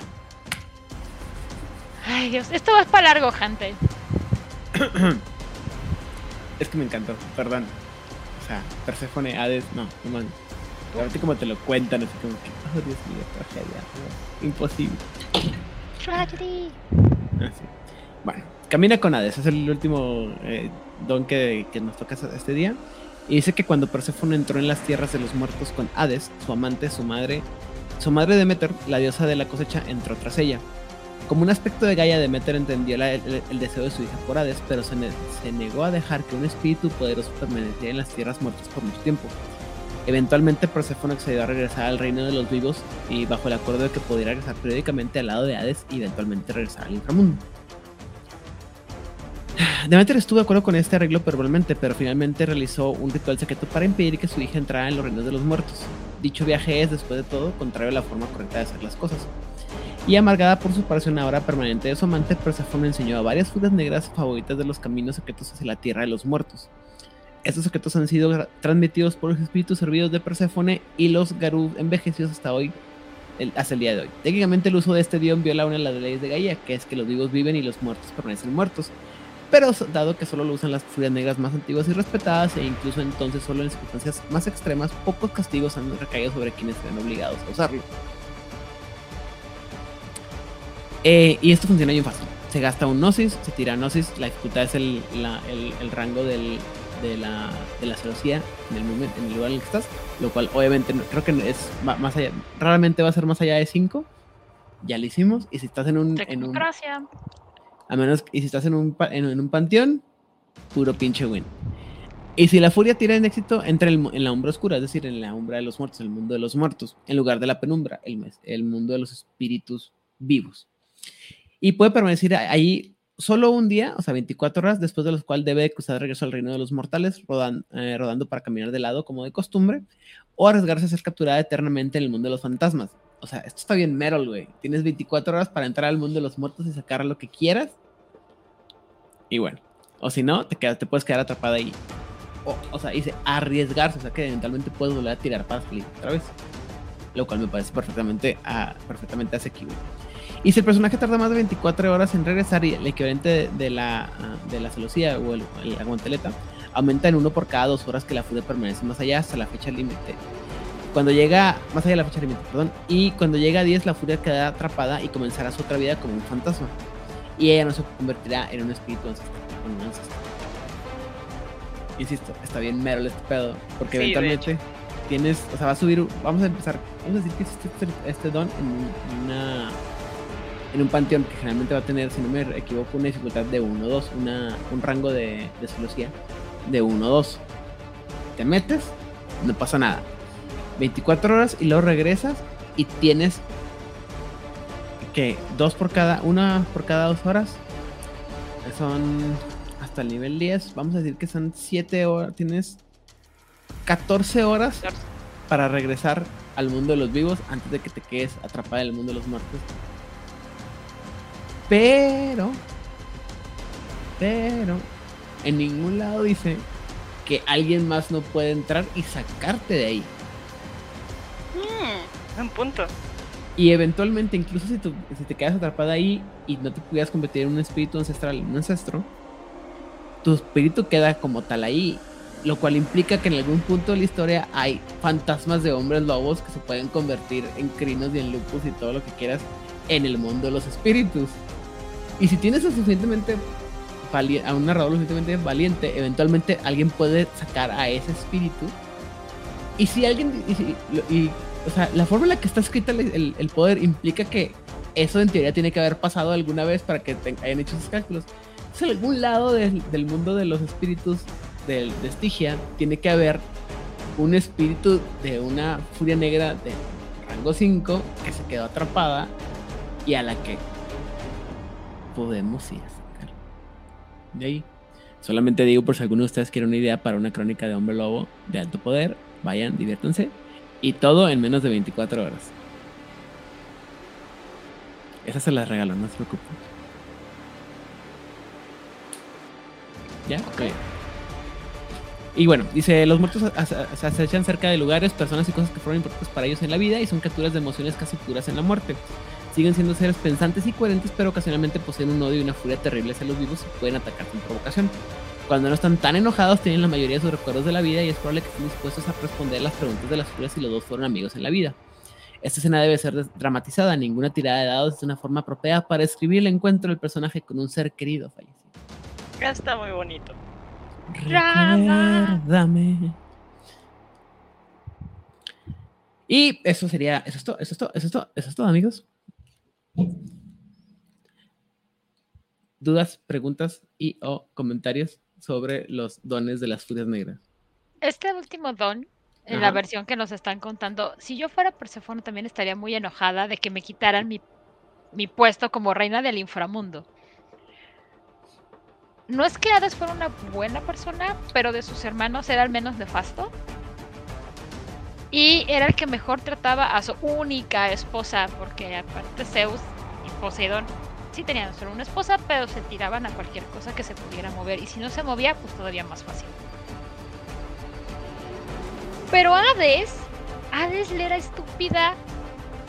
Ay, Dios, esto va para largo, gente. es que me encantó, perdón. O sea, Persephone, Hades, no, no man. Ahorita como te lo cuentan, así como que, oh Dios mío, tragedia, no, imposible. Tragedy. Así. Bueno, camina con Hades, es el último eh, don que, que nos toca este día. Y dice que cuando Perséfone entró en las tierras de los muertos con Hades, su amante, su madre, su madre Demeter, la diosa de la cosecha, entró tras ella. Como un aspecto de Gaia, Demeter entendió el, deseo de su hija por Hades, pero se, negó a dejar que un espíritu poderoso permaneciera en las tierras muertas por mucho tiempo. Eventualmente Persephone accedió a regresar al reino de los vivos y bajo el acuerdo de que podía regresar periódicamente al lado de Hades y eventualmente regresar al inframundo. Demeter estuvo de acuerdo con este arreglo verbalmente, pero finalmente realizó un ritual secreto para impedir que su hija entrara en los reinos de los muertos. Dicho viaje es, después de todo, contrario a la forma correcta de hacer las cosas. Y amargada por su separación ahora permanente de su amante, Persephone enseñó a varias fugas negras favoritas de los caminos secretos hacia la tierra de los muertos. Estos secretos han sido transmitidos por los espíritus servidos de Perséfone y los Garud envejecidos hasta hoy, hasta el día de hoy. Técnicamente el uso de este dios viola una de las leyes de Gaia, que es que los vivos viven y los muertos permanecen muertos. Pero dado que solo lo usan las furias negras más antiguas y respetadas, e incluso entonces solo en circunstancias más extremas, pocos castigos han recaído sobre quienes sean obligados a usarlo. Eh, y esto funciona bien fácil. Se gasta un Gnosis, se tira Gnosis, la dificultad es el rango del, de la, de la celosía en el, momento, en el lugar en el que estás, lo cual obviamente creo que es más allá, raramente va a ser más allá de 5. Ya lo hicimos. Y si estás en un. En un a menos. Y si estás en un, en, un panteón, puro pinche win. Y si la furia tira en éxito, entra en, la umbra oscura, es decir, en la umbra de los muertos, el mundo de los muertos, en lugar de la penumbra, el, el mundo de los espíritus vivos. Y puede permanecer ahí solo un día, o sea, 24 horas, después de los cuales debe cruzar de regreso al reino de los mortales, eh, rodando para caminar de lado como de costumbre, o arriesgarse a ser capturada eternamente en el mundo de los fantasmas. O sea, esto está bien metal, güey. Tienes 24 horas para entrar al mundo de los muertos y sacar lo que quieras. Y bueno, o si no, te, quedas, te puedes quedar atrapada ahí. O, sea, dice arriesgarse, o sea que eventualmente puedes volver a tirar para salir otra vez. Lo cual me parece perfectamente, uh, perfectamente asequible. Y si el personaje tarda más de 24 horas en regresar y el equivalente de, la, ah, de la celosía o el, la guanteleta aumenta en uno por cada dos horas que la fuga permanece más allá hasta la fecha límite. Cuando llega, más allá de la fecha límite, perdón, y cuando llega a 10 la furia queda atrapada y comenzará su otra vida como un fantasma. Y ella no se convertirá en un espíritu ancestral. Insisto, está bien mero este pedo, porque eventualmente tienes, o sea, va a subir, vamos a empezar, vamos a decir que este, este don en una en un panteón que generalmente va a tener, si no me equivoco, una dificultad de 1 o 2, un rango de, de celosía de 1 o 2. Te metes, no pasa nada. 24 horas y luego regresas y tienes que dos por cada, una por cada dos horas. Son hasta el nivel 10. Vamos a decir que son 7 horas. Tienes 14 horas para regresar al mundo de los vivos antes de que te quedes atrapada en el mundo de los muertos pero, pero, en ningún lado dice que alguien más no puede entrar y sacarte de ahí. Mm, un punto. Y eventualmente, incluso si, si te quedas atrapada ahí y no te pudieras convertir en un espíritu ancestral, un ancestro, tu espíritu queda como tal ahí. Lo cual implica que en algún punto de la historia hay fantasmas de hombres lobos que se pueden convertir en crinos y en lupus y todo lo que quieras en el mundo de los espíritus. Y si tienes suficientemente a un narrador suficientemente valiente, eventualmente alguien puede sacar a ese espíritu. Y si alguien. Y, o sea, la forma en la que está escrita el, poder implica que eso en teoría tiene que haber pasado alguna vez para que hayan hecho esos cálculos. Entonces, en algún lado del mundo de los espíritus del, de Estigia tiene que haber un espíritu de una furia negra de rango 5 que se quedó atrapada y a la que podemos ir a sacar. De ahí. Solamente digo por si alguno de ustedes quiere una idea para una crónica de hombre lobo de alto poder, vayan, diviértanse. Y todo en menos de 24 horas. Esa se las regalo, no se preocupen. ¿Ya? Ok. Y bueno, dice, los muertos se acechan cerca de lugares, personas y cosas que fueron importantes para ellos en la vida y son capturas de emociones casi puras en la muerte. Siguen siendo seres pensantes y coherentes, pero ocasionalmente poseen un odio y una furia terribles a los vivos y pueden atacar sin provocación. Cuando no están tan enojados, tienen la mayoría de sus recuerdos de la vida y es probable que estén dispuestos a responder las preguntas de las furias si los dos fueron amigos en la vida. Esta escena debe ser dramatizada, ninguna tirada de dados es una forma apropiada para escribir el encuentro del personaje con un ser querido fallecido. Está muy bonito. Recuérdame. Y eso sería, eso es todo, eso es todo, eso es todo, eso es todo, amigos. Dudas, preguntas y o comentarios sobre los dones de las furias negras. Este último don, en la versión que nos están contando, si yo fuera Persephone también estaría muy enojada de que me quitaran mi, mi puesto como reina del inframundo. No es que Hades fuera una buena persona, pero de sus hermanos era el menos nefasto. Y era el que mejor trataba a su única esposa, porque aparte Zeus y Poseidón sí tenían solo una esposa, pero se tiraban a cualquier cosa que se pudiera mover. Y si no se movía, pues todavía más fácil. Pero Hades, Hades le era estúpida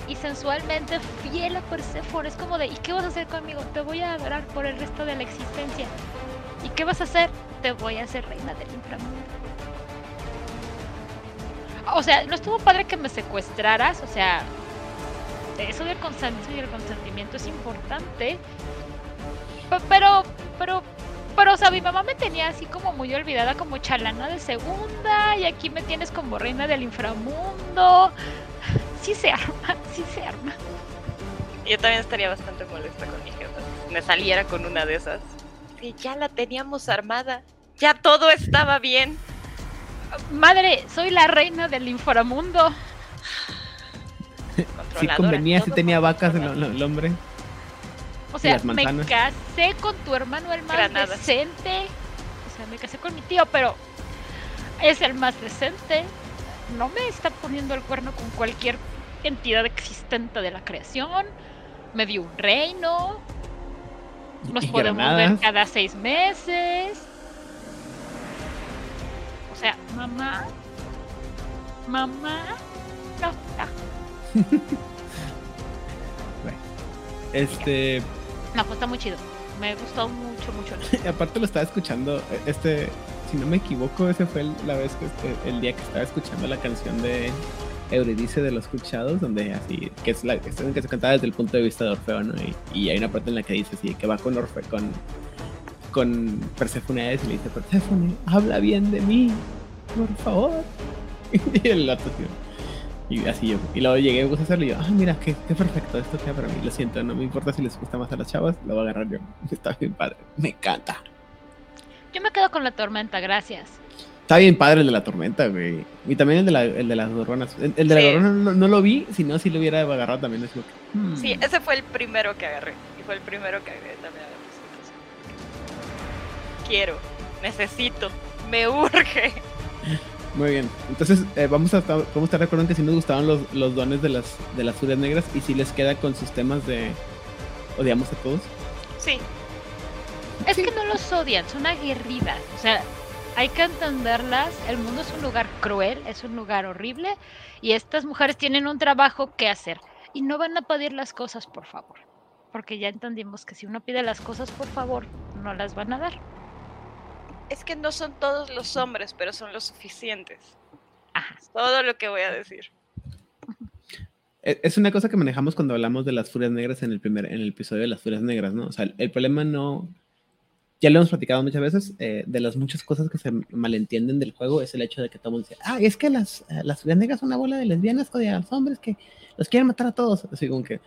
y sensualmente fiel a Perséfone. Es como de, ¿y qué vas a hacer conmigo? Te voy a adorar por el resto de la existencia. ¿Y qué vas a hacer? Te voy a hacer reina del inframundo. O sea, no estuvo padre que me secuestraras, o sea, eso del consentimiento y el consentimiento es importante. Pe- Pero, pero, pero, o sea, mi mamá me tenía así como muy olvidada como chalana de segunda y aquí me tienes como reina del inframundo. Sí se arma, sí se arma. Yo también estaría bastante molesta con mi jefa. si Me saliera con una de esas. Sí, ya la teníamos armada. Ya todo estaba bien. Madre, soy la reina del inframundo. Si Controladora, convenía, si tenía vacas el, hombre. O sea, me casé con tu hermano el más Granadas. decente. O sea, me casé con mi tío, pero es el más decente. No me está poniendo el cuerno con cualquier entidad existente de la creación. Me dio un reino. Nos podemos granadas. ver cada seis meses. O sea, mamá. Mamá. No, no. Este, No, pues está muy chido. Me gustó mucho, mucho. aparte lo estaba escuchando, este, si no me equivoco, ese fue el- la vez que este, el día que estaba escuchando la canción de Euridice de los escuchados, donde así, que es la que se que se cantaba desde el punto de vista de Orfeo, ¿no? Y, y hay una parte en la que dice así, que va con Orfeo, con, con Hades y le dice, Perséfone, habla bien de mí, por favor. y el otro tío. Y así yo. Y luego llegué a hacerlo y yo, ah, mira, qué, qué perfecto, esto queda para mí. Lo siento, no me importa si les gusta más a las chavas, lo voy a agarrar yo. Está bien padre, me encanta. Yo me quedo con la tormenta, gracias. Está bien padre el de la tormenta, güey. Y también el de, la, el de las gorronas. El, el de Sí. la gorrona no, no lo vi, si no, si lo hubiera agarrado también. Es como que, hmm. Sí, ese fue el primero que agarré. Y fue el primero que agarré también. Quiero, necesito, me urge. Muy bien. Entonces, eh, vamos, a, estar- vamos a estar de acuerdo que sí nos gustaban los, los dones de las, de las furias negras y si les queda con sus temas de odiamos a todos. Sí, Es que no los odian, son aguerridas. O sea, hay que entenderlas. El mundo es un lugar cruel, es un lugar horrible. Y estas mujeres tienen un trabajo que hacer. Y no van a pedir las cosas, por favor. Porque ya entendimos que si uno pide las cosas, por favor, no las van a dar. Es que no son todos los hombres, pero son los suficientes. Ajá. Todo lo que voy a decir. E- Es una cosa que manejamos cuando hablamos de las furias negras en el primer en el episodio de las furias negras, ¿no? O sea, el, el problema no. Ya lo hemos platicado muchas veces, eh, de las muchas cosas que se malentienden del juego, es el hecho de que todo el mundo dice, ah, es que las, eh, las furias negras son una bola de lesbianas odian a los hombres que los quieren matar a todos. Así como que.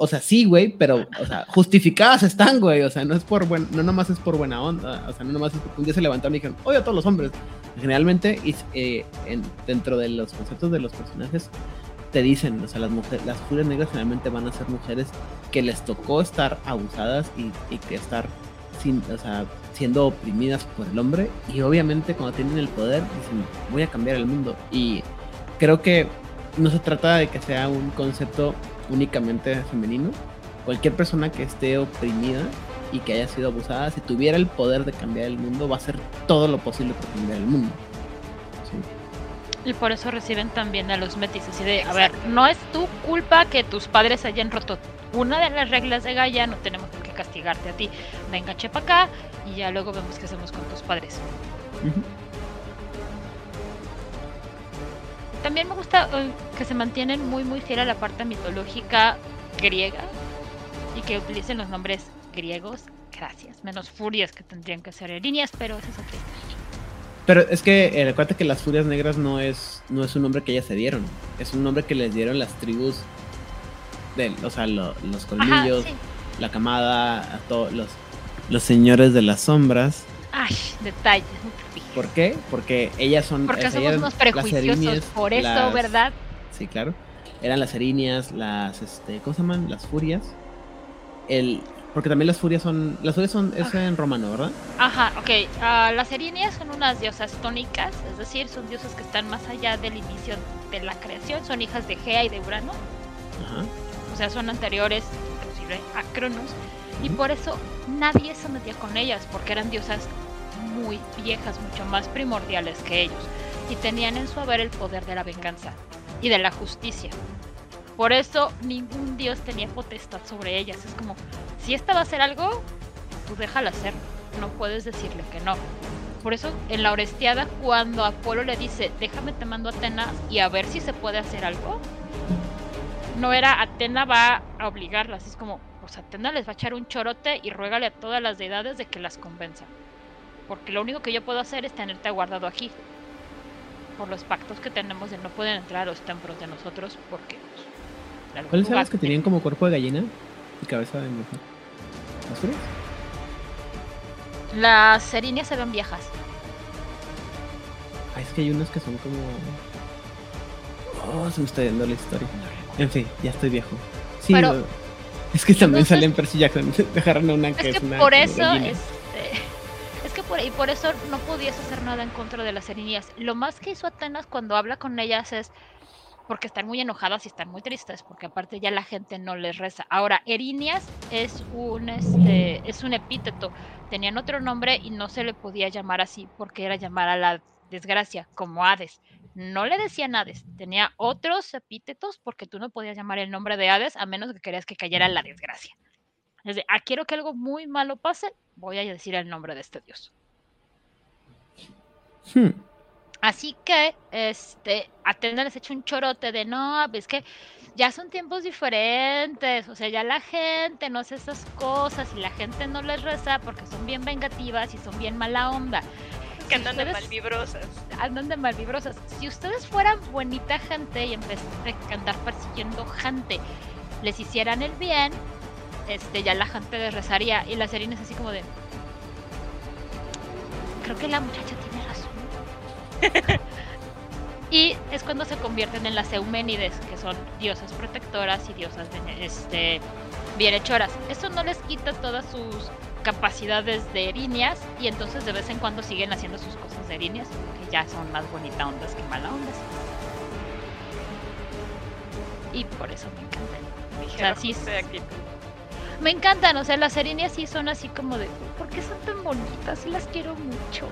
O sea, sí, güey, pero, o sea, justificadas están, güey. O sea, no es por buen, no nomás es por buena onda. O sea, no nomás es porque un día se levantaron y dijeron, oye a todos los hombres. Generalmente, eh, en- dentro de los conceptos de los personajes, te dicen, o sea, las mujeres, las furias negras generalmente van a ser mujeres que les tocó estar abusadas y, y que estar sin, o sea, siendo oprimidas por el hombre. Y obviamente cuando tienen el poder, dicen, voy a cambiar el mundo. Y creo que no se trata de que sea un concepto únicamente femenino. Cualquier persona que esté oprimida y que haya sido abusada, si tuviera el poder de cambiar el mundo, va a hacer todo lo posible por cambiar el mundo. Sí. Y por eso reciben también a los metis. Así de, a ver, no es tu culpa que tus padres hayan roto una de las reglas de Gaia, no tenemos por qué castigarte a ti. Venga, chepa acá y ya luego vemos qué hacemos con tus padres. Ujú. También me gusta eh, que se mantienen muy muy fiel a la parte mitológica griega y que utilicen los nombres griegos Gracias. Menos furias que tendrían que ser líneas, pero eso es otra historia. Pero es que eh, recuerda que las furias negras no es, no es un nombre que ellas se dieron. Es un nombre que les dieron las tribus. De, o sea, lo- los colmillos, Ajá, sí. la camada, a todos los, los señores de las sombras. Ay, detalles. ¿Por qué? Porque ellas son. Porque somos unos prejuiciosos, erinias, por eso, las- ¿verdad? Sí, claro. Eran las erinias, las, este, ¿cómo se llaman? Las furias. El, porque también las furias son, las furias son, es en romano, ¿verdad? Ajá, ok. ah, las erinias son unas diosas tónicas, es decir, son diosas que están más allá del inicio de la creación, son hijas de Gea y de Urano, Ajá. o sea, son anteriores inclusive a Cronos, y por eso nadie se metía con ellas, porque eran diosas muy viejas, mucho más primordiales que ellos, y tenían en su haber el poder de la venganza y de la justicia. Por eso ningún dios tenía potestad sobre ellas. Es como, si esta va a hacer algo, tú déjala hacer. No puedes decirle que no. Por eso en la Orestiada, cuando Apolo le dice, déjame te mando a Atenas y a ver si se puede hacer algo, no era Atena va a obligarlas. Es como, pues Atena les va a echar un chorote y ruégale a todas las deidades de que las convenza. Porque lo único que yo puedo hacer es tenerte guardado aquí. Por los pactos que tenemos de no pueden entrar a los templos de nosotros porque... pues, ¿Cuáles eran las que tenían como cuerpo de gallina y cabeza de mujer? ¿Las furias? Las erinias se ven viejas. Ah, es que hay unas que son como. Oh, se me está yendo la historia. En fin, ya estoy viejo. Sí, Pero- no, es que también entonces- sale en Percy Jackson. Dejaron a una que Es es, que una por eso, este, es y por eso no podías hacer nada en contra de las erinias. Lo más que hizo Atenas cuando habla con ellas es porque están muy enojadas y están muy tristes, porque aparte ya la gente no les reza. Ahora, erinias es un este, es un epíteto. Tenían otro nombre y no se le podía llamar así porque era llamar a la desgracia, como Hades. No le decían Hades, tenía otros epítetos porque tú no podías llamar el nombre de Hades a menos que querías que cayera la desgracia. Es de, ah, quiero que algo muy malo pase, voy a decir el nombre de este dios. Hmm. Así que, este, Atena les echa un chorote de no, es que ya son tiempos diferentes, o sea, ya la gente no hace esas cosas y la gente no les reza porque son bien vengativas y son bien mala onda. Que andan de ustedes- malvibrosas. Andan de malvibrosas. Si ustedes fueran bonita gente y en vez de andar persiguiendo gente, les hicieran el bien, este, ya la gente les rezaría y las serinas así como de... Creo que la muchacha tiene razón. y es cuando se convierten en las Euménides, que son diosas protectoras y diosas este, bienhechoras. Eso no les quita todas sus capacidades de erinias y entonces de vez en cuando siguen haciendo sus cosas de erinias, que ya son más bonita ondas que mala ondas. Y por eso me encantan. Dijeron, sí, "Estoy aquí". Me encantan, o sea, las erinias sí son así como de, ¿por qué son tan bonitas? Sí las quiero mucho.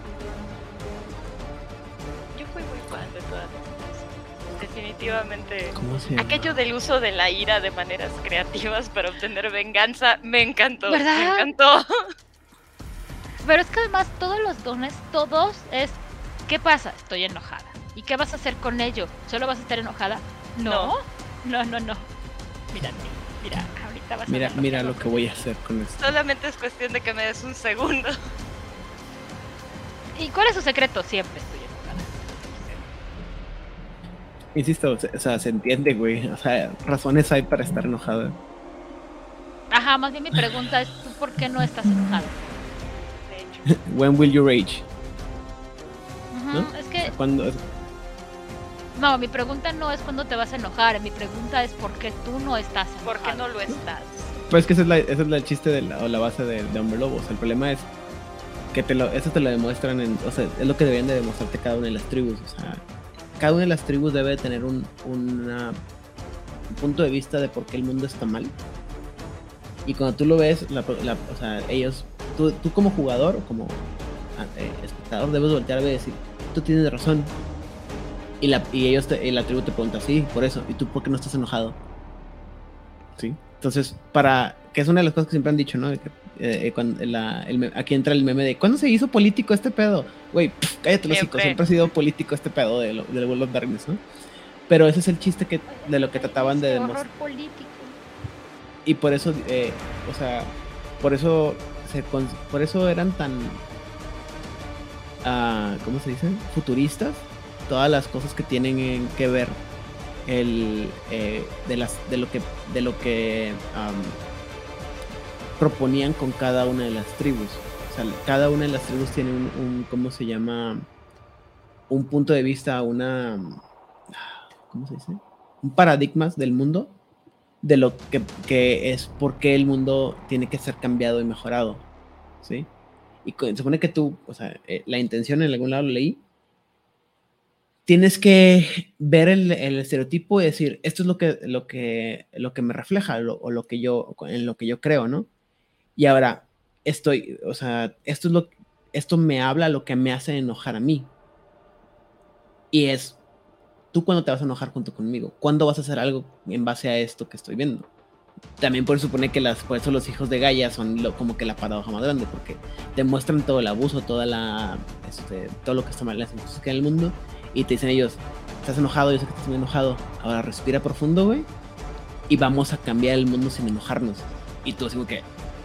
Yo fui muy fan de todas estas. Definitivamente. ¿Cómo se llama? Aquello del uso de la ira de maneras creativas para obtener venganza me encantó. ¿Verdad? Me encantó. Pero es que además todos los dones, todos es, ¿qué pasa? Estoy enojada. ¿Y qué vas a hacer con ello? ¿Solo vas a estar enojada? No, no, no, no. Mira, mira, Mira, mira lo que voy a hacer con esto. Solamente es cuestión de que me des un segundo. ¿Y cuál es su secreto? Siempre estoy enojada. Insisto, o sea, se entiende, güey. O sea, razones hay para estar enojada. Ajá, más bien mi pregunta es, ¿tú por qué no estás enojada? De hecho. When will you rage? Ujú, ¿No? Es que, Cuando no, mi pregunta no es cuándo te vas a enojar, mi pregunta es por qué tú no estás enojada. ¿Por qué no lo estás? Pues que ese es, la, ese es la- el chiste de la, o la base de, de Hombre Lobo. O sea, el problema es que te lo, eso te lo demuestran en. O sea, es lo que deberían de demostrarte cada una de las tribus. O sea, cada una de las tribus debe tener un, una- un punto de vista de por qué el mundo está mal. Y cuando tú lo ves, la, la- o sea, ellos, tú, tú como jugador o como ah, eh, espectador, debes voltear a ver y decir, tú tienes razón. Y, la, y ellos, te- y la tribu te pregunta, sí, por eso. ¿Y tú por qué no estás enojado? Sí. Entonces, para. que es una de las cosas que siempre han dicho, ¿no? De que, eh, cuando la- el me- aquí entra el meme de ¿cuándo se hizo político este pedo? Güey, cállate los hocico, Siempre. siempre ha sido político este pedo de lo- del World of Darkness, ¿no? Pero ese es el chiste que, de lo que trataban de demostrar. Y por eso, eh, o sea, por eso se por eso eran tan uh, ¿cómo se dice? futuristas todas las cosas que tienen que ver el eh, de las de lo que de lo que proponían con cada una de las tribus o sea cada una de las tribus tiene un, un cómo se llama un punto de vista una ¿cómo se dice? un paradigma del mundo de lo que, es por qué el mundo tiene que ser cambiado y mejorado, ¿sí? Y se supone que tú, o sea, eh, la intención en algún lado lo leí, tienes que ver el, estereotipo y decir, esto es lo que, lo que, lo que me refleja o lo que yo, en lo que yo creo, ¿no? Y ahora, estoy, o sea, esto es lo, esto me habla lo que me hace enojar a mí. Y es, ¿Tú cuándo te vas a enojar junto conmigo? ¿Cuándo vas a hacer algo en base a esto que estoy viendo? También por suponer que las, por eso los hijos de Gaia son como que la paradoja más grande, porque demuestran todo el abuso, toda la, este, todo lo que está mal, las que en el mundo, y te dicen ellos, estás enojado, yo sé que estás muy enojado, ahora respira profundo, güey, y vamos a cambiar el mundo sin enojarnos. Y tú así como que,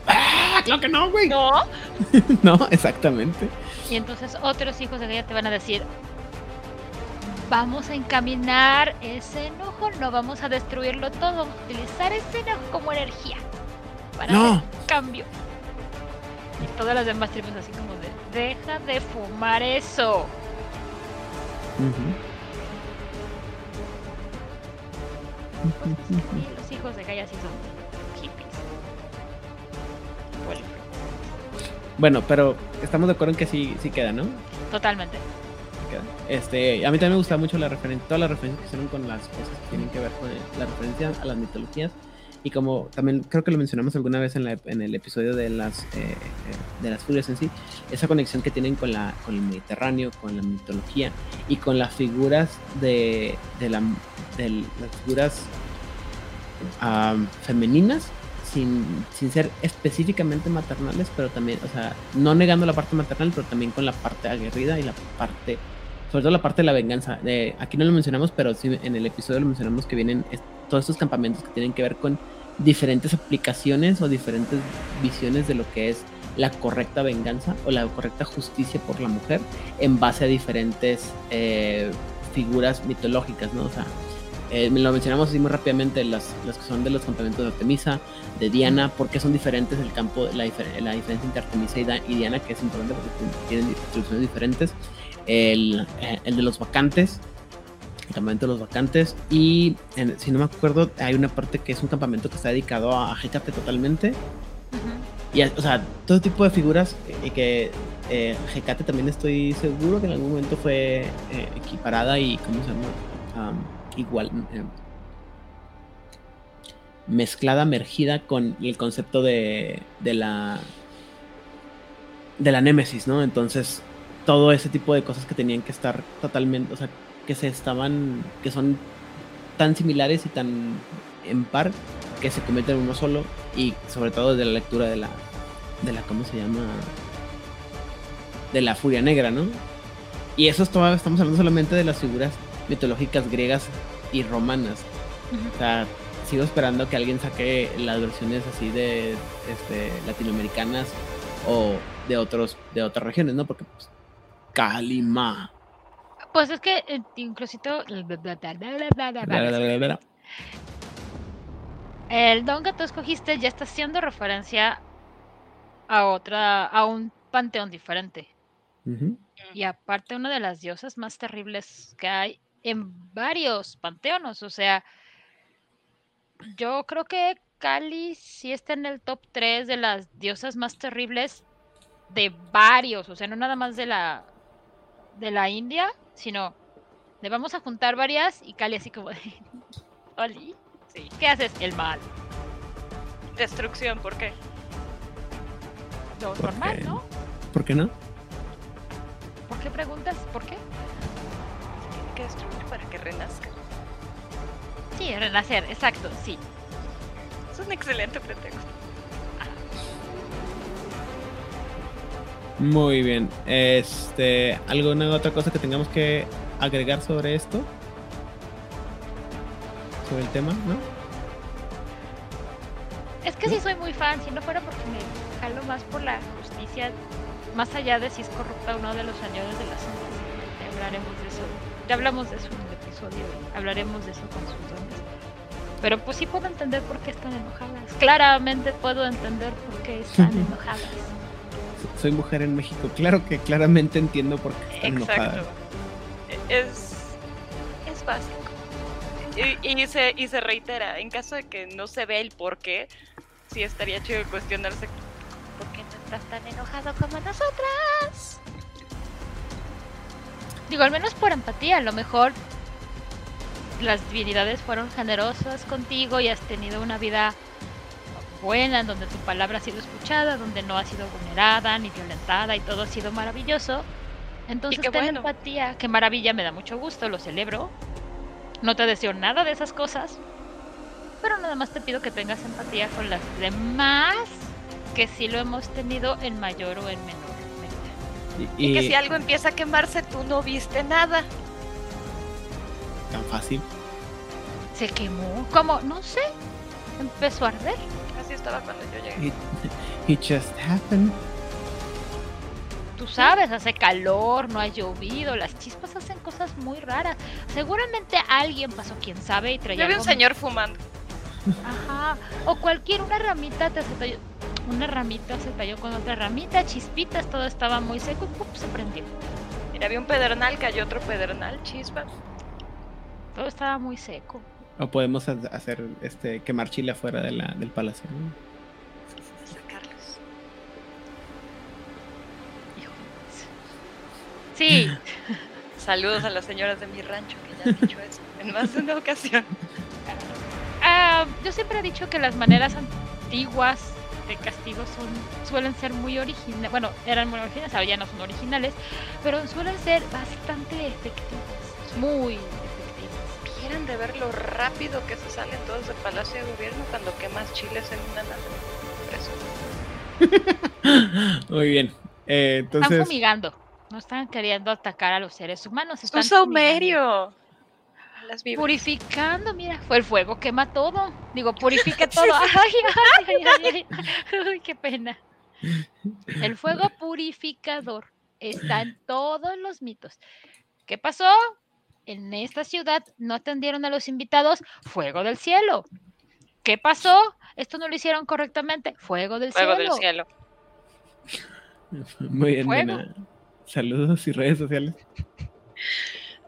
¡ah! ¡Claro que no, güey! No. no, exactamente. Y entonces otros hijos de Gaia te van a decir, vamos a encaminar ese enojo, no vamos a destruirlo todo, vamos a utilizar ese enojo como energía para no. cambio. Y todas las demás tribus así como de, deja de fumar eso. Los hijos de Gaia sí son hippies. Bueno, pero estamos de acuerdo en que sí, sí queda, ¿no? Totalmente. Este, a mí también me gusta mucho la referencia, todas las referencias que hicieron con las cosas que tienen que ver con la referencia a las mitologías. Y como también creo que lo mencionamos alguna vez en, el episodio de las, eh, de las furias en sí, esa conexión que tienen con, la, con el Mediterráneo, con la mitología y con las figuras de, de, la, de las figuras femeninas sin, sin, ser específicamente maternales, pero también, o sea, no negando la parte maternal, pero también con la parte aguerrida y la parte sobre todo la parte de la venganza. De, aquí no lo mencionamos, pero sí en el episodio lo mencionamos que vienen todos estos campamentos que tienen que ver con diferentes aplicaciones o diferentes visiones de lo que es la correcta venganza o la correcta justicia por la mujer en base a diferentes eh, figuras mitológicas, ¿no? O sea, eh, lo mencionamos así muy rápidamente, las, las, que son de los campamentos de Artemisa, de Diana, porque son diferentes el campo, la, la diferencia entre Artemisa y, Diana, que es importante porque tienen instrucciones diferentes el, eh, el de los vacantes, campamento de los vacantes, y si no me acuerdo, hay una parte que es un campamento que está dedicado a Hecate totalmente. Y, o sea, todo tipo de figuras y que eh, Hecate también estoy seguro que en algún momento fue eh, equiparada y, ¿cómo se llama? igual. Eh, mezclada, mergida con el concepto de, de la de la némesis, ¿no? Entonces, todo ese tipo de cosas que tenían que estar totalmente, o sea, que se estaban, que son tan similares y tan en par que se cometen uno solo y sobre todo desde la lectura de la, de la, ¿cómo se llama? De la furia negra, ¿no? Y eso es todo, estamos hablando solamente de las figuras mitológicas griegas y romanas. O sea, sigo esperando que alguien saque las versiones así de este, latinoamericanas o de otros de otras regiones, ¿no? Porque pues, Calima. Pues es que eh, inclusito. El don que tú escogiste ya está haciendo referencia a otra, a un panteón diferente. Y aparte, una de las diosas más terribles que hay en varios panteones. O sea, yo creo que Cali sí está en el top 3 de las diosas más terribles de varios. O sea, no nada más de la de la India, sino le vamos a juntar varias y Cali así como de, Oli, sí. ¿qué haces? El mal. Destrucción, ¿por qué? Lo normal, ¿no? ¿Por qué no? ¿Por qué preguntas? ¿Por qué? Tiene que destruir para que renazca. Sí, renacer, exacto, sí. Es un excelente pretexto. Muy bien. Este, ¿alguna otra cosa que tengamos que agregar sobre esto? Sobre el tema, ¿no? Es que sí soy muy fan, si no fuera porque jalo más por la justicia, más allá de si es corrupta o no de los señores de las. Ya hablaremos de eso. Ya hablamos de eso en el episodio. Hablaremos de eso con sus dones. Pero pues sí puedo entender por qué están enojadas. Claramente puedo entender por qué están enojadas. Soy mujer en México. Claro que claramente entiendo por qué están Exacto. enojadas. Es, es básico. Y, y se, y se reitera, en caso de que no se vea el por qué, sí estaría chido cuestionarse por qué no estás tan enojado como nosotras. Digo, al menos por empatía, a lo mejor las divinidades fueron generosas contigo y has tenido una vida buena, en donde tu palabra ha sido escuchada, donde no ha sido vulnerada ni violentada y todo ha sido maravilloso. Entonces qué ten bueno. empatía, qué maravilla, me da mucho gusto, lo celebro. No te deseo nada de esas cosas, pero nada más te pido que tengas empatía con las demás, que sí lo hemos tenido en mayor o en menor medida. Y, Y que si algo empieza a quemarse, tú no viste nada. tan fácil. Se quemó. ¿Cómo? No sé. Empezó a arder. Así estaba cuando yo llegué. It, it just happened. Tú sabes, hace calor, no ha llovido, las chispas hacen cosas muy raras. Seguramente alguien pasó, quién sabe, y traía Yo vi un señor fumando. Ajá. O cualquier una ramita te se talló. Una ramita se talló con otra ramita, chispitas, todo estaba muy seco y ¡pum! se prendió. Mira, había un pedernal, cayó otro pedernal, chispa. Todo estaba muy seco. O podemos ha- hacer este quemar chile afuera de la, del palacio. ¿no? Sacarlos. Hijo. Sí, Saludos a las señoras de mi rancho que ya han dicho eso en más de una ocasión. Ah, yo siempre he dicho que las maneras antiguas de castigo son suelen ser muy originales. Bueno, eran muy originales, ahora ya no son originales, pero suelen ser bastante efectivas. Muy de ver lo rápido que se salen todos del Palacio de Gobierno cuando quemas chiles en una nave. Muy bien. Eh, Están entonces, fumigando. No están queriendo atacar a los seres humanos. ¡Es Están saumerio! Las. Purificando, mira, fue el fuego, quema todo. Digo, purifica todo. Ay, ay, ay, ay, ay. Ay, qué pena. El fuego purificador está en todos los mitos. ¿Qué pasó? En esta ciudad no atendieron a los invitados. Fuego del cielo. ¿Qué pasó? Esto no lo hicieron correctamente. Fuego del Fuego cielo. del cielo. muy bien, fuego. Nena. Saludos y redes sociales.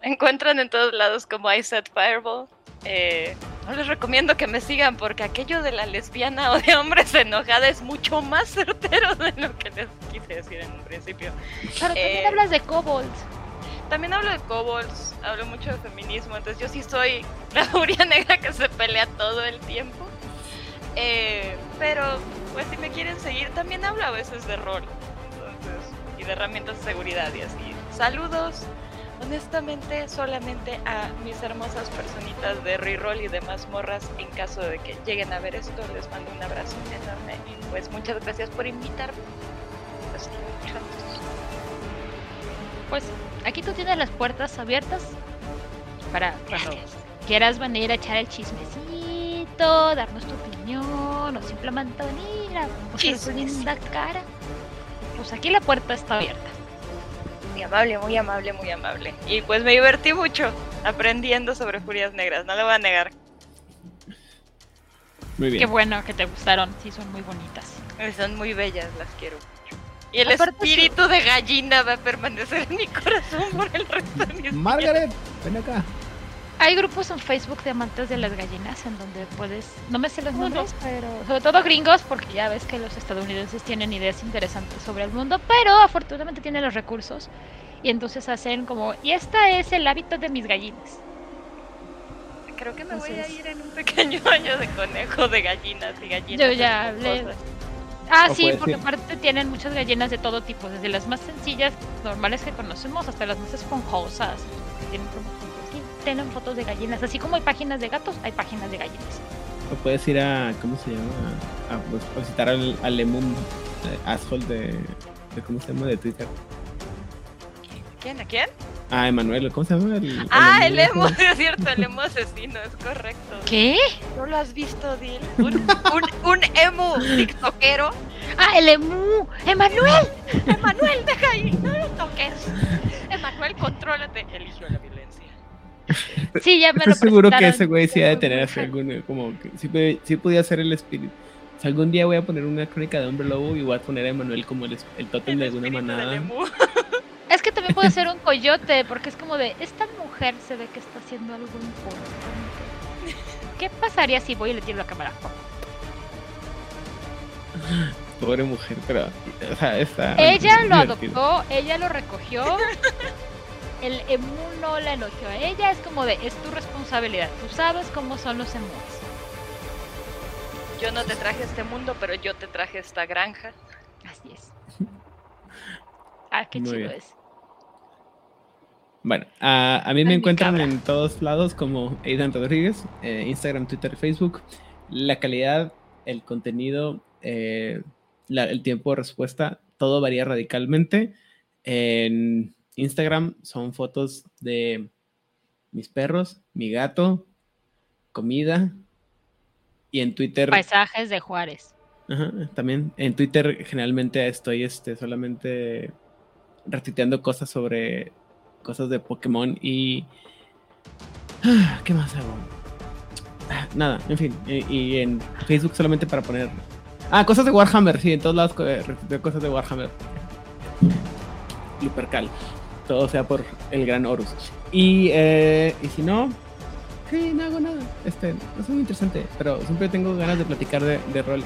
Me encuentran en todos lados como I Set Fireball. Eh, no les recomiendo que me sigan porque aquello de la lesbiana o de hombres enojada es mucho más certero de lo que les quise decir en un principio. Pero también Eh, hablas de kobolds. También hablo de kobolds, hablo mucho de feminismo, entonces yo sí soy la furia negra que se pelea todo el tiempo. Eh, pero, pues si me quieren seguir, también hablo a veces de rol entonces, y de herramientas de seguridad y así. Saludos, honestamente, solamente a mis hermosas personitas de reroll y demás morras. En caso de que lleguen a ver esto, les mando un abrazo enorme pues muchas gracias por invitarme. Pues. Pues aquí tú tienes las puertas abiertas para cuando Gracias. quieras venir a echar el chismecito, darnos tu opinión o simplemente venir a mostrar tu linda cara. Pues aquí la puerta está abierta. Muy amable, muy amable, muy amable. Y pues me divertí mucho aprendiendo sobre furias negras, no lo voy a negar. Muy Qué bien. bueno que te gustaron, sí son muy bonitas. Son muy bellas, las quiero. Y el Aparte espíritu de gallina va a permanecer en mi corazón por el resto de mis días. Margaret, ven acá. Hay grupos en Facebook de amantes de las gallinas en donde puedes, no me sé los nombres, pero sobre todo gringos, porque ya ves que los estadounidenses tienen ideas interesantes sobre el mundo, pero afortunadamente tienen los recursos y entonces hacen como, y esta es el hábito de mis gallinas. Creo que me voy a ir en un pequeño año de conejo de gallinas y gallinas. Yo ya hablé. Ah, sí, porque aparte tienen muchas gallinas de todo tipo, desde las más sencillas, normales que conocemos, hasta las más esponjosas. que Tienen, tienen fotos de gallinas, así como hay páginas de gatos, hay páginas de gallinas. O puedes ir a, ¿cómo se llama? A, pues, a visitar al, al Lemum eh, asshole de, de, ¿cómo se llama? De Twitter. ¿Quién? ¿A quién? Ah, Emanuel, ¿cómo se llama? El, Ah, el emo emo, es cierto, el emo asesino, es correcto. ¿Qué? ¿No lo has visto, Dil? Un, un, un emo tiktokero Ah, el emu. Emanuel. Emanuel, deja ahí, no lo toques. Emanuel, contrólate. Eligió la violencia. Sí, ya me lo Estoy seguro que ese güey sí ha de tener así algún, como que sí, sí podía ser el espíritu. O sea, algún día voy a poner una crónica de Hombre Lobo y voy a poner a Emanuel como el, el tótem de El alguna manada. Es que también puede ser un coyote, porque es como de, esta mujer se ve que está haciendo algo importante. ¿Qué pasaría si voy y le tiro la cámara? Pobre mujer, pero. O sea, está. Ella lo divertido. adoptó, ella lo recogió. El emu no la elogió a ella, es como de, es tu responsabilidad. Tú sabes cómo son los emus. Yo no te traje este mundo, pero yo te traje esta granja. Así es. Ah, qué Muy chido bien. es. Bueno, a, a mí me Ay, encuentran cabra. en todos lados como Aidan Rodríguez, eh, Instagram, Twitter, Facebook. La calidad, el contenido, eh, la- el tiempo de respuesta, todo varía radicalmente. En Instagram son fotos de mis perros, mi gato, comida. Y en Twitter Paisajes de Juárez. Ajá, también en Twitter generalmente estoy este, solamente retuiteando cosas sobre cosas de Pokémon y... ¿Qué más hago? Nada, en fin. Y, en Facebook solamente para poner... Ah, cosas de Warhammer, sí, en todos lados eh, retuiteo cosas de Warhammer. Lupercal. Todo sea por el gran Horus. Y, eh, y si no, sí, no hago nada. Este, no es muy interesante, pero siempre tengo ganas de platicar de, de rol.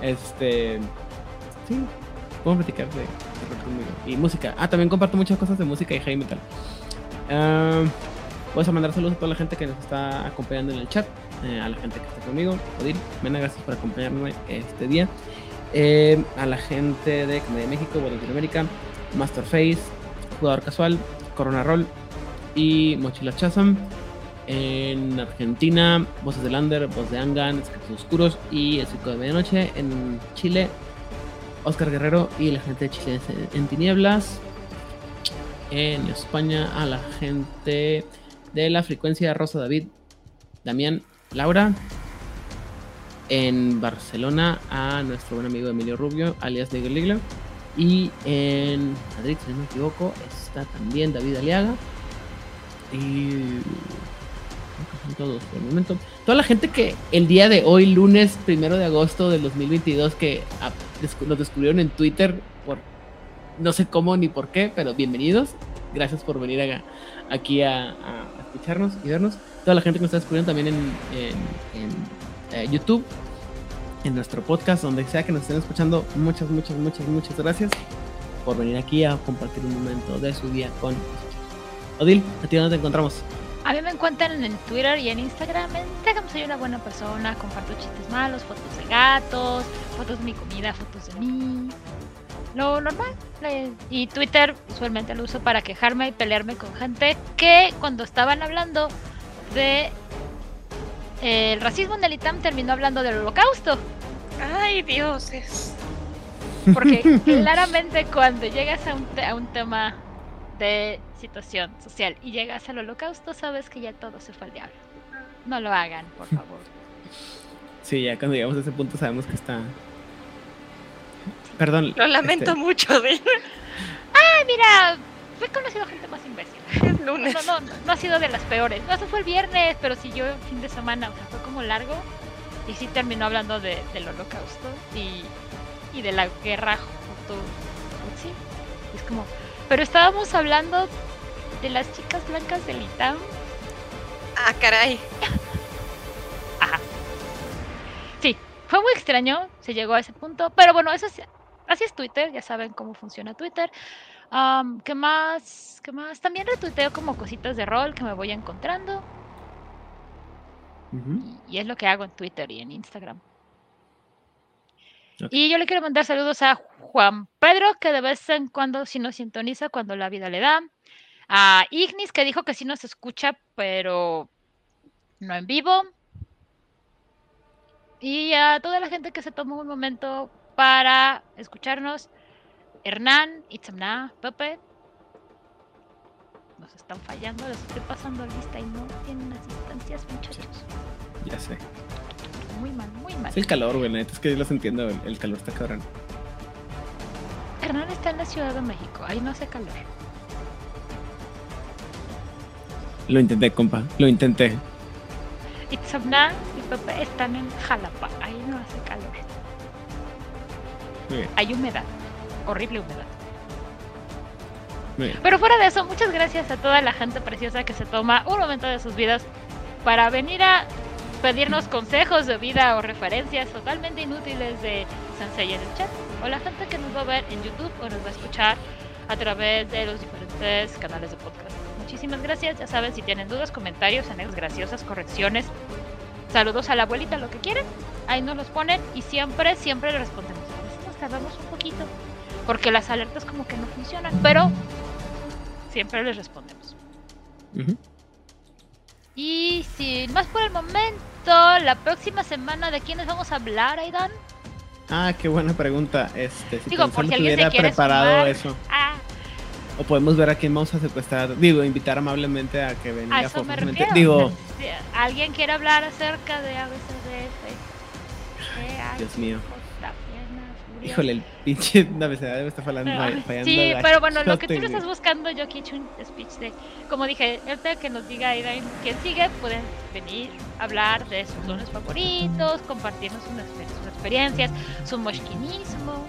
Este, sí, puedo platicar de, de conmigo. Y música. Ah, también comparto muchas cosas de música y heavy metal. Ah, Vamos a mandar saludos a toda la gente que nos está acompañando en el chat, eh, a la gente que está conmigo. Odil, Mena, gracias por acompañarme este día. Eh, a la gente de Comedia México, de Latinoamérica, Masterface, Jugador Casual, Corona Roll y Mochila Chasam. En Argentina, Voces de Lander, Voz de Angan, Escritos Oscuros y El Circo de Medianoche. En Chile, Oscar Guerrero y la gente de Chile en, Tinieblas. En España, a la gente de la frecuencia Rosa David, Damián, Laura. En Barcelona, a nuestro buen amigo Emilio Rubio, alias Liglo Liglo. Y en Madrid, si no me equivoco, está también David Aliaga. Y. todos por el momento. Toda la gente que el día de hoy, lunes primero de agosto del 2022, que nos descubrieron en Twitter por no sé cómo ni por qué, pero bienvenidos. Gracias por venir aquí a, escucharnos y vernos. Toda la gente que nos está descubriendo también en, eh, YouTube, en nuestro podcast, donde sea que nos estén escuchando. Muchas, muchas, muchas, muchas gracias por venir aquí a compartir un momento de su día con nosotros. Odil, ¿a ti dónde te encontramos? A mí me encuentran en Twitter y en Instagram. En Instagram soy una buena persona, comparto chistes malos, fotos de gatos, fotos de mi comida, fotos de mí. Lo normal. Y Twitter usualmente lo uso para quejarme y pelearme con gente que cuando estaban hablando de eh, el racismo en el ITAM terminó hablando del holocausto. Ay, dioses. Porque claramente cuando llegas a un, te- a un tema de situación social y llegas al holocausto, sabes que ya todo se fue al diablo. No lo hagan, por favor. Sí, ya cuando llegamos a ese punto sabemos que está. Perdón. Lo lamento este, mucho, de Ay, mira, he conocido gente más imbécil. es lunes. No, no, no ha sido de las peores. No, eso fue el viernes, pero siguió el fin de semana, o sea, fue como largo. Y sí terminó hablando de, del holocausto y, y de la guerra justo. Sí, es como. Pero estábamos hablando de las chicas blancas del ITAM. Ah, caray. Sí, fue muy extraño, se llegó a ese punto, pero bueno, eso es, así es Twitter, ya saben cómo funciona Twitter. ¿Qué más? ¿Qué más? También retuiteo como cositas de rol que me voy encontrando y, y es lo que hago en Twitter y en Instagram. Y yo le quiero mandar saludos a Juan Pedro, que de vez en cuando sí nos sintoniza cuando la vida le da. A Ignis, que dijo que sí nos escucha, pero no en vivo. Y a toda la gente que se tomó un momento para escucharnos. Hernán, Itzamna, Pepe. Nos están fallando, les estoy pasando lista y no tienen asistencias, muchachos. Ya sé. Muy mal, muy mal. Es el calor, güey. neta es que yo los entiendo. El, calor está cabrón. está en la Ciudad de México, ahí no hace calor. Lo intenté, compa. Lo intenté. Itzamna y Pepe están en Jalapa, ahí no hace calor. Muy bien. Hay humedad, horrible humedad. Muy bien. Pero fuera de eso, muchas gracias a toda la gente preciosa que se toma un momento de sus vidas para venir a pedirnos consejos de vida o referencias totalmente inútiles de Sensei en el chat. O la gente que nos va a ver en YouTube o nos va a escuchar a través de los diferentes canales de podcast. Muchísimas gracias. Ya saben, si tienen dudas, comentarios, anécdotas graciosas, correcciones, saludos a la abuelita, lo que quieran, ahí nos los ponen y siempre, siempre les respondemos. A veces nos tardamos un poquito porque las alertas como que no funcionan, pero siempre les respondemos. Y sin más por el momento, la próxima semana de quiénes vamos a hablar, Aidan. Ah, qué buena pregunta. Este, si Digo, por si alguien se quiere preparado sumar. eso. Ah, O podemos ver a quién vamos a secuestrar. Digo, invitar amablemente a que venga a eso me refiero. Digo, alguien quiere hablar acerca de ABCDF. Eh, ay, Dios mío. furia. Híjole, el pinche necesidad debe estar fallando. Sí, pero bueno, lo que tú güey. estás buscando, yo aquí he hecho un speech de, como dije, ahorita que nos diga Aidan quién sigue, pueden venir a hablar de sus dones favoritos, compartirnos sus, exper- sus experiencias, su moshkinismo.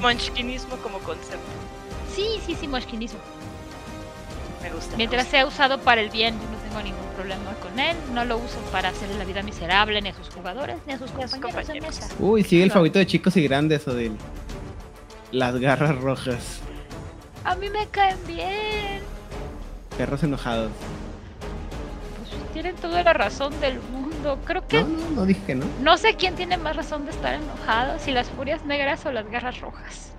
Monchkinismo como concepto. Sí, sí, sí, moshkinismo. Me gusta. me Mientras gusta. sea usado para el bien, yo no tengo ningún problema con él. No lo uso para hacerle la vida miserable ni a sus jugadores ni a sus compañeros de mesa. Uy, sigue el favorito de chicos y grandes, Odil. Las garras rojas. A mí me caen bien. Perros enojados. Pues tienen toda la razón del mundo. Creo que No, no, no dije que no. no sé quién tiene más razón de estar enojado, si las furias negras o las garras rojas.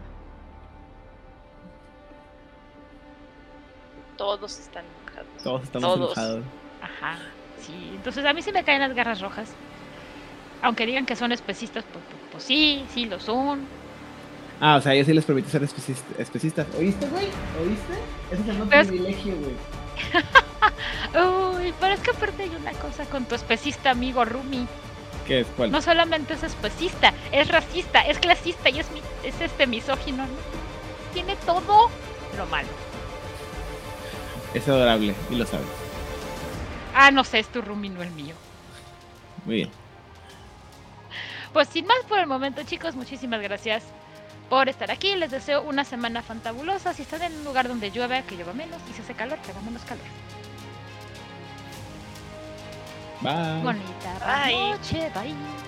Todos están enojados. Todos estamos Todos. enojados. Ajá, sí. Entonces a mí sí me caen las garras rojas. Aunque digan que son especistas, pues, pues- pues sí, sí lo son. Ah, o sea, yo sí les permito ser especis- especistas. ¿Oíste, güey? ¿Oíste? Ese es- privilegio, güey. Uy, pero es que aparte hay una cosa con tu especista amigo Rumi. ¿Qué es? ¿Cuál? No solamente es especista, es racista, es clasista y es, mi- es este misógino. ¿no? Tiene todo lo malo. Es adorable y lo sabes. Ah, no sé, es tu Rumi, no el mío. Muy bien. Pues sin más por el momento, chicos, muchísimas gracias por estar aquí. Les deseo una semana fantabulosa. Si están en un lugar donde llueve, que llueva menos. Y si hace calor, que haga menos calor. Bye. Bonita Bye. noche, bye.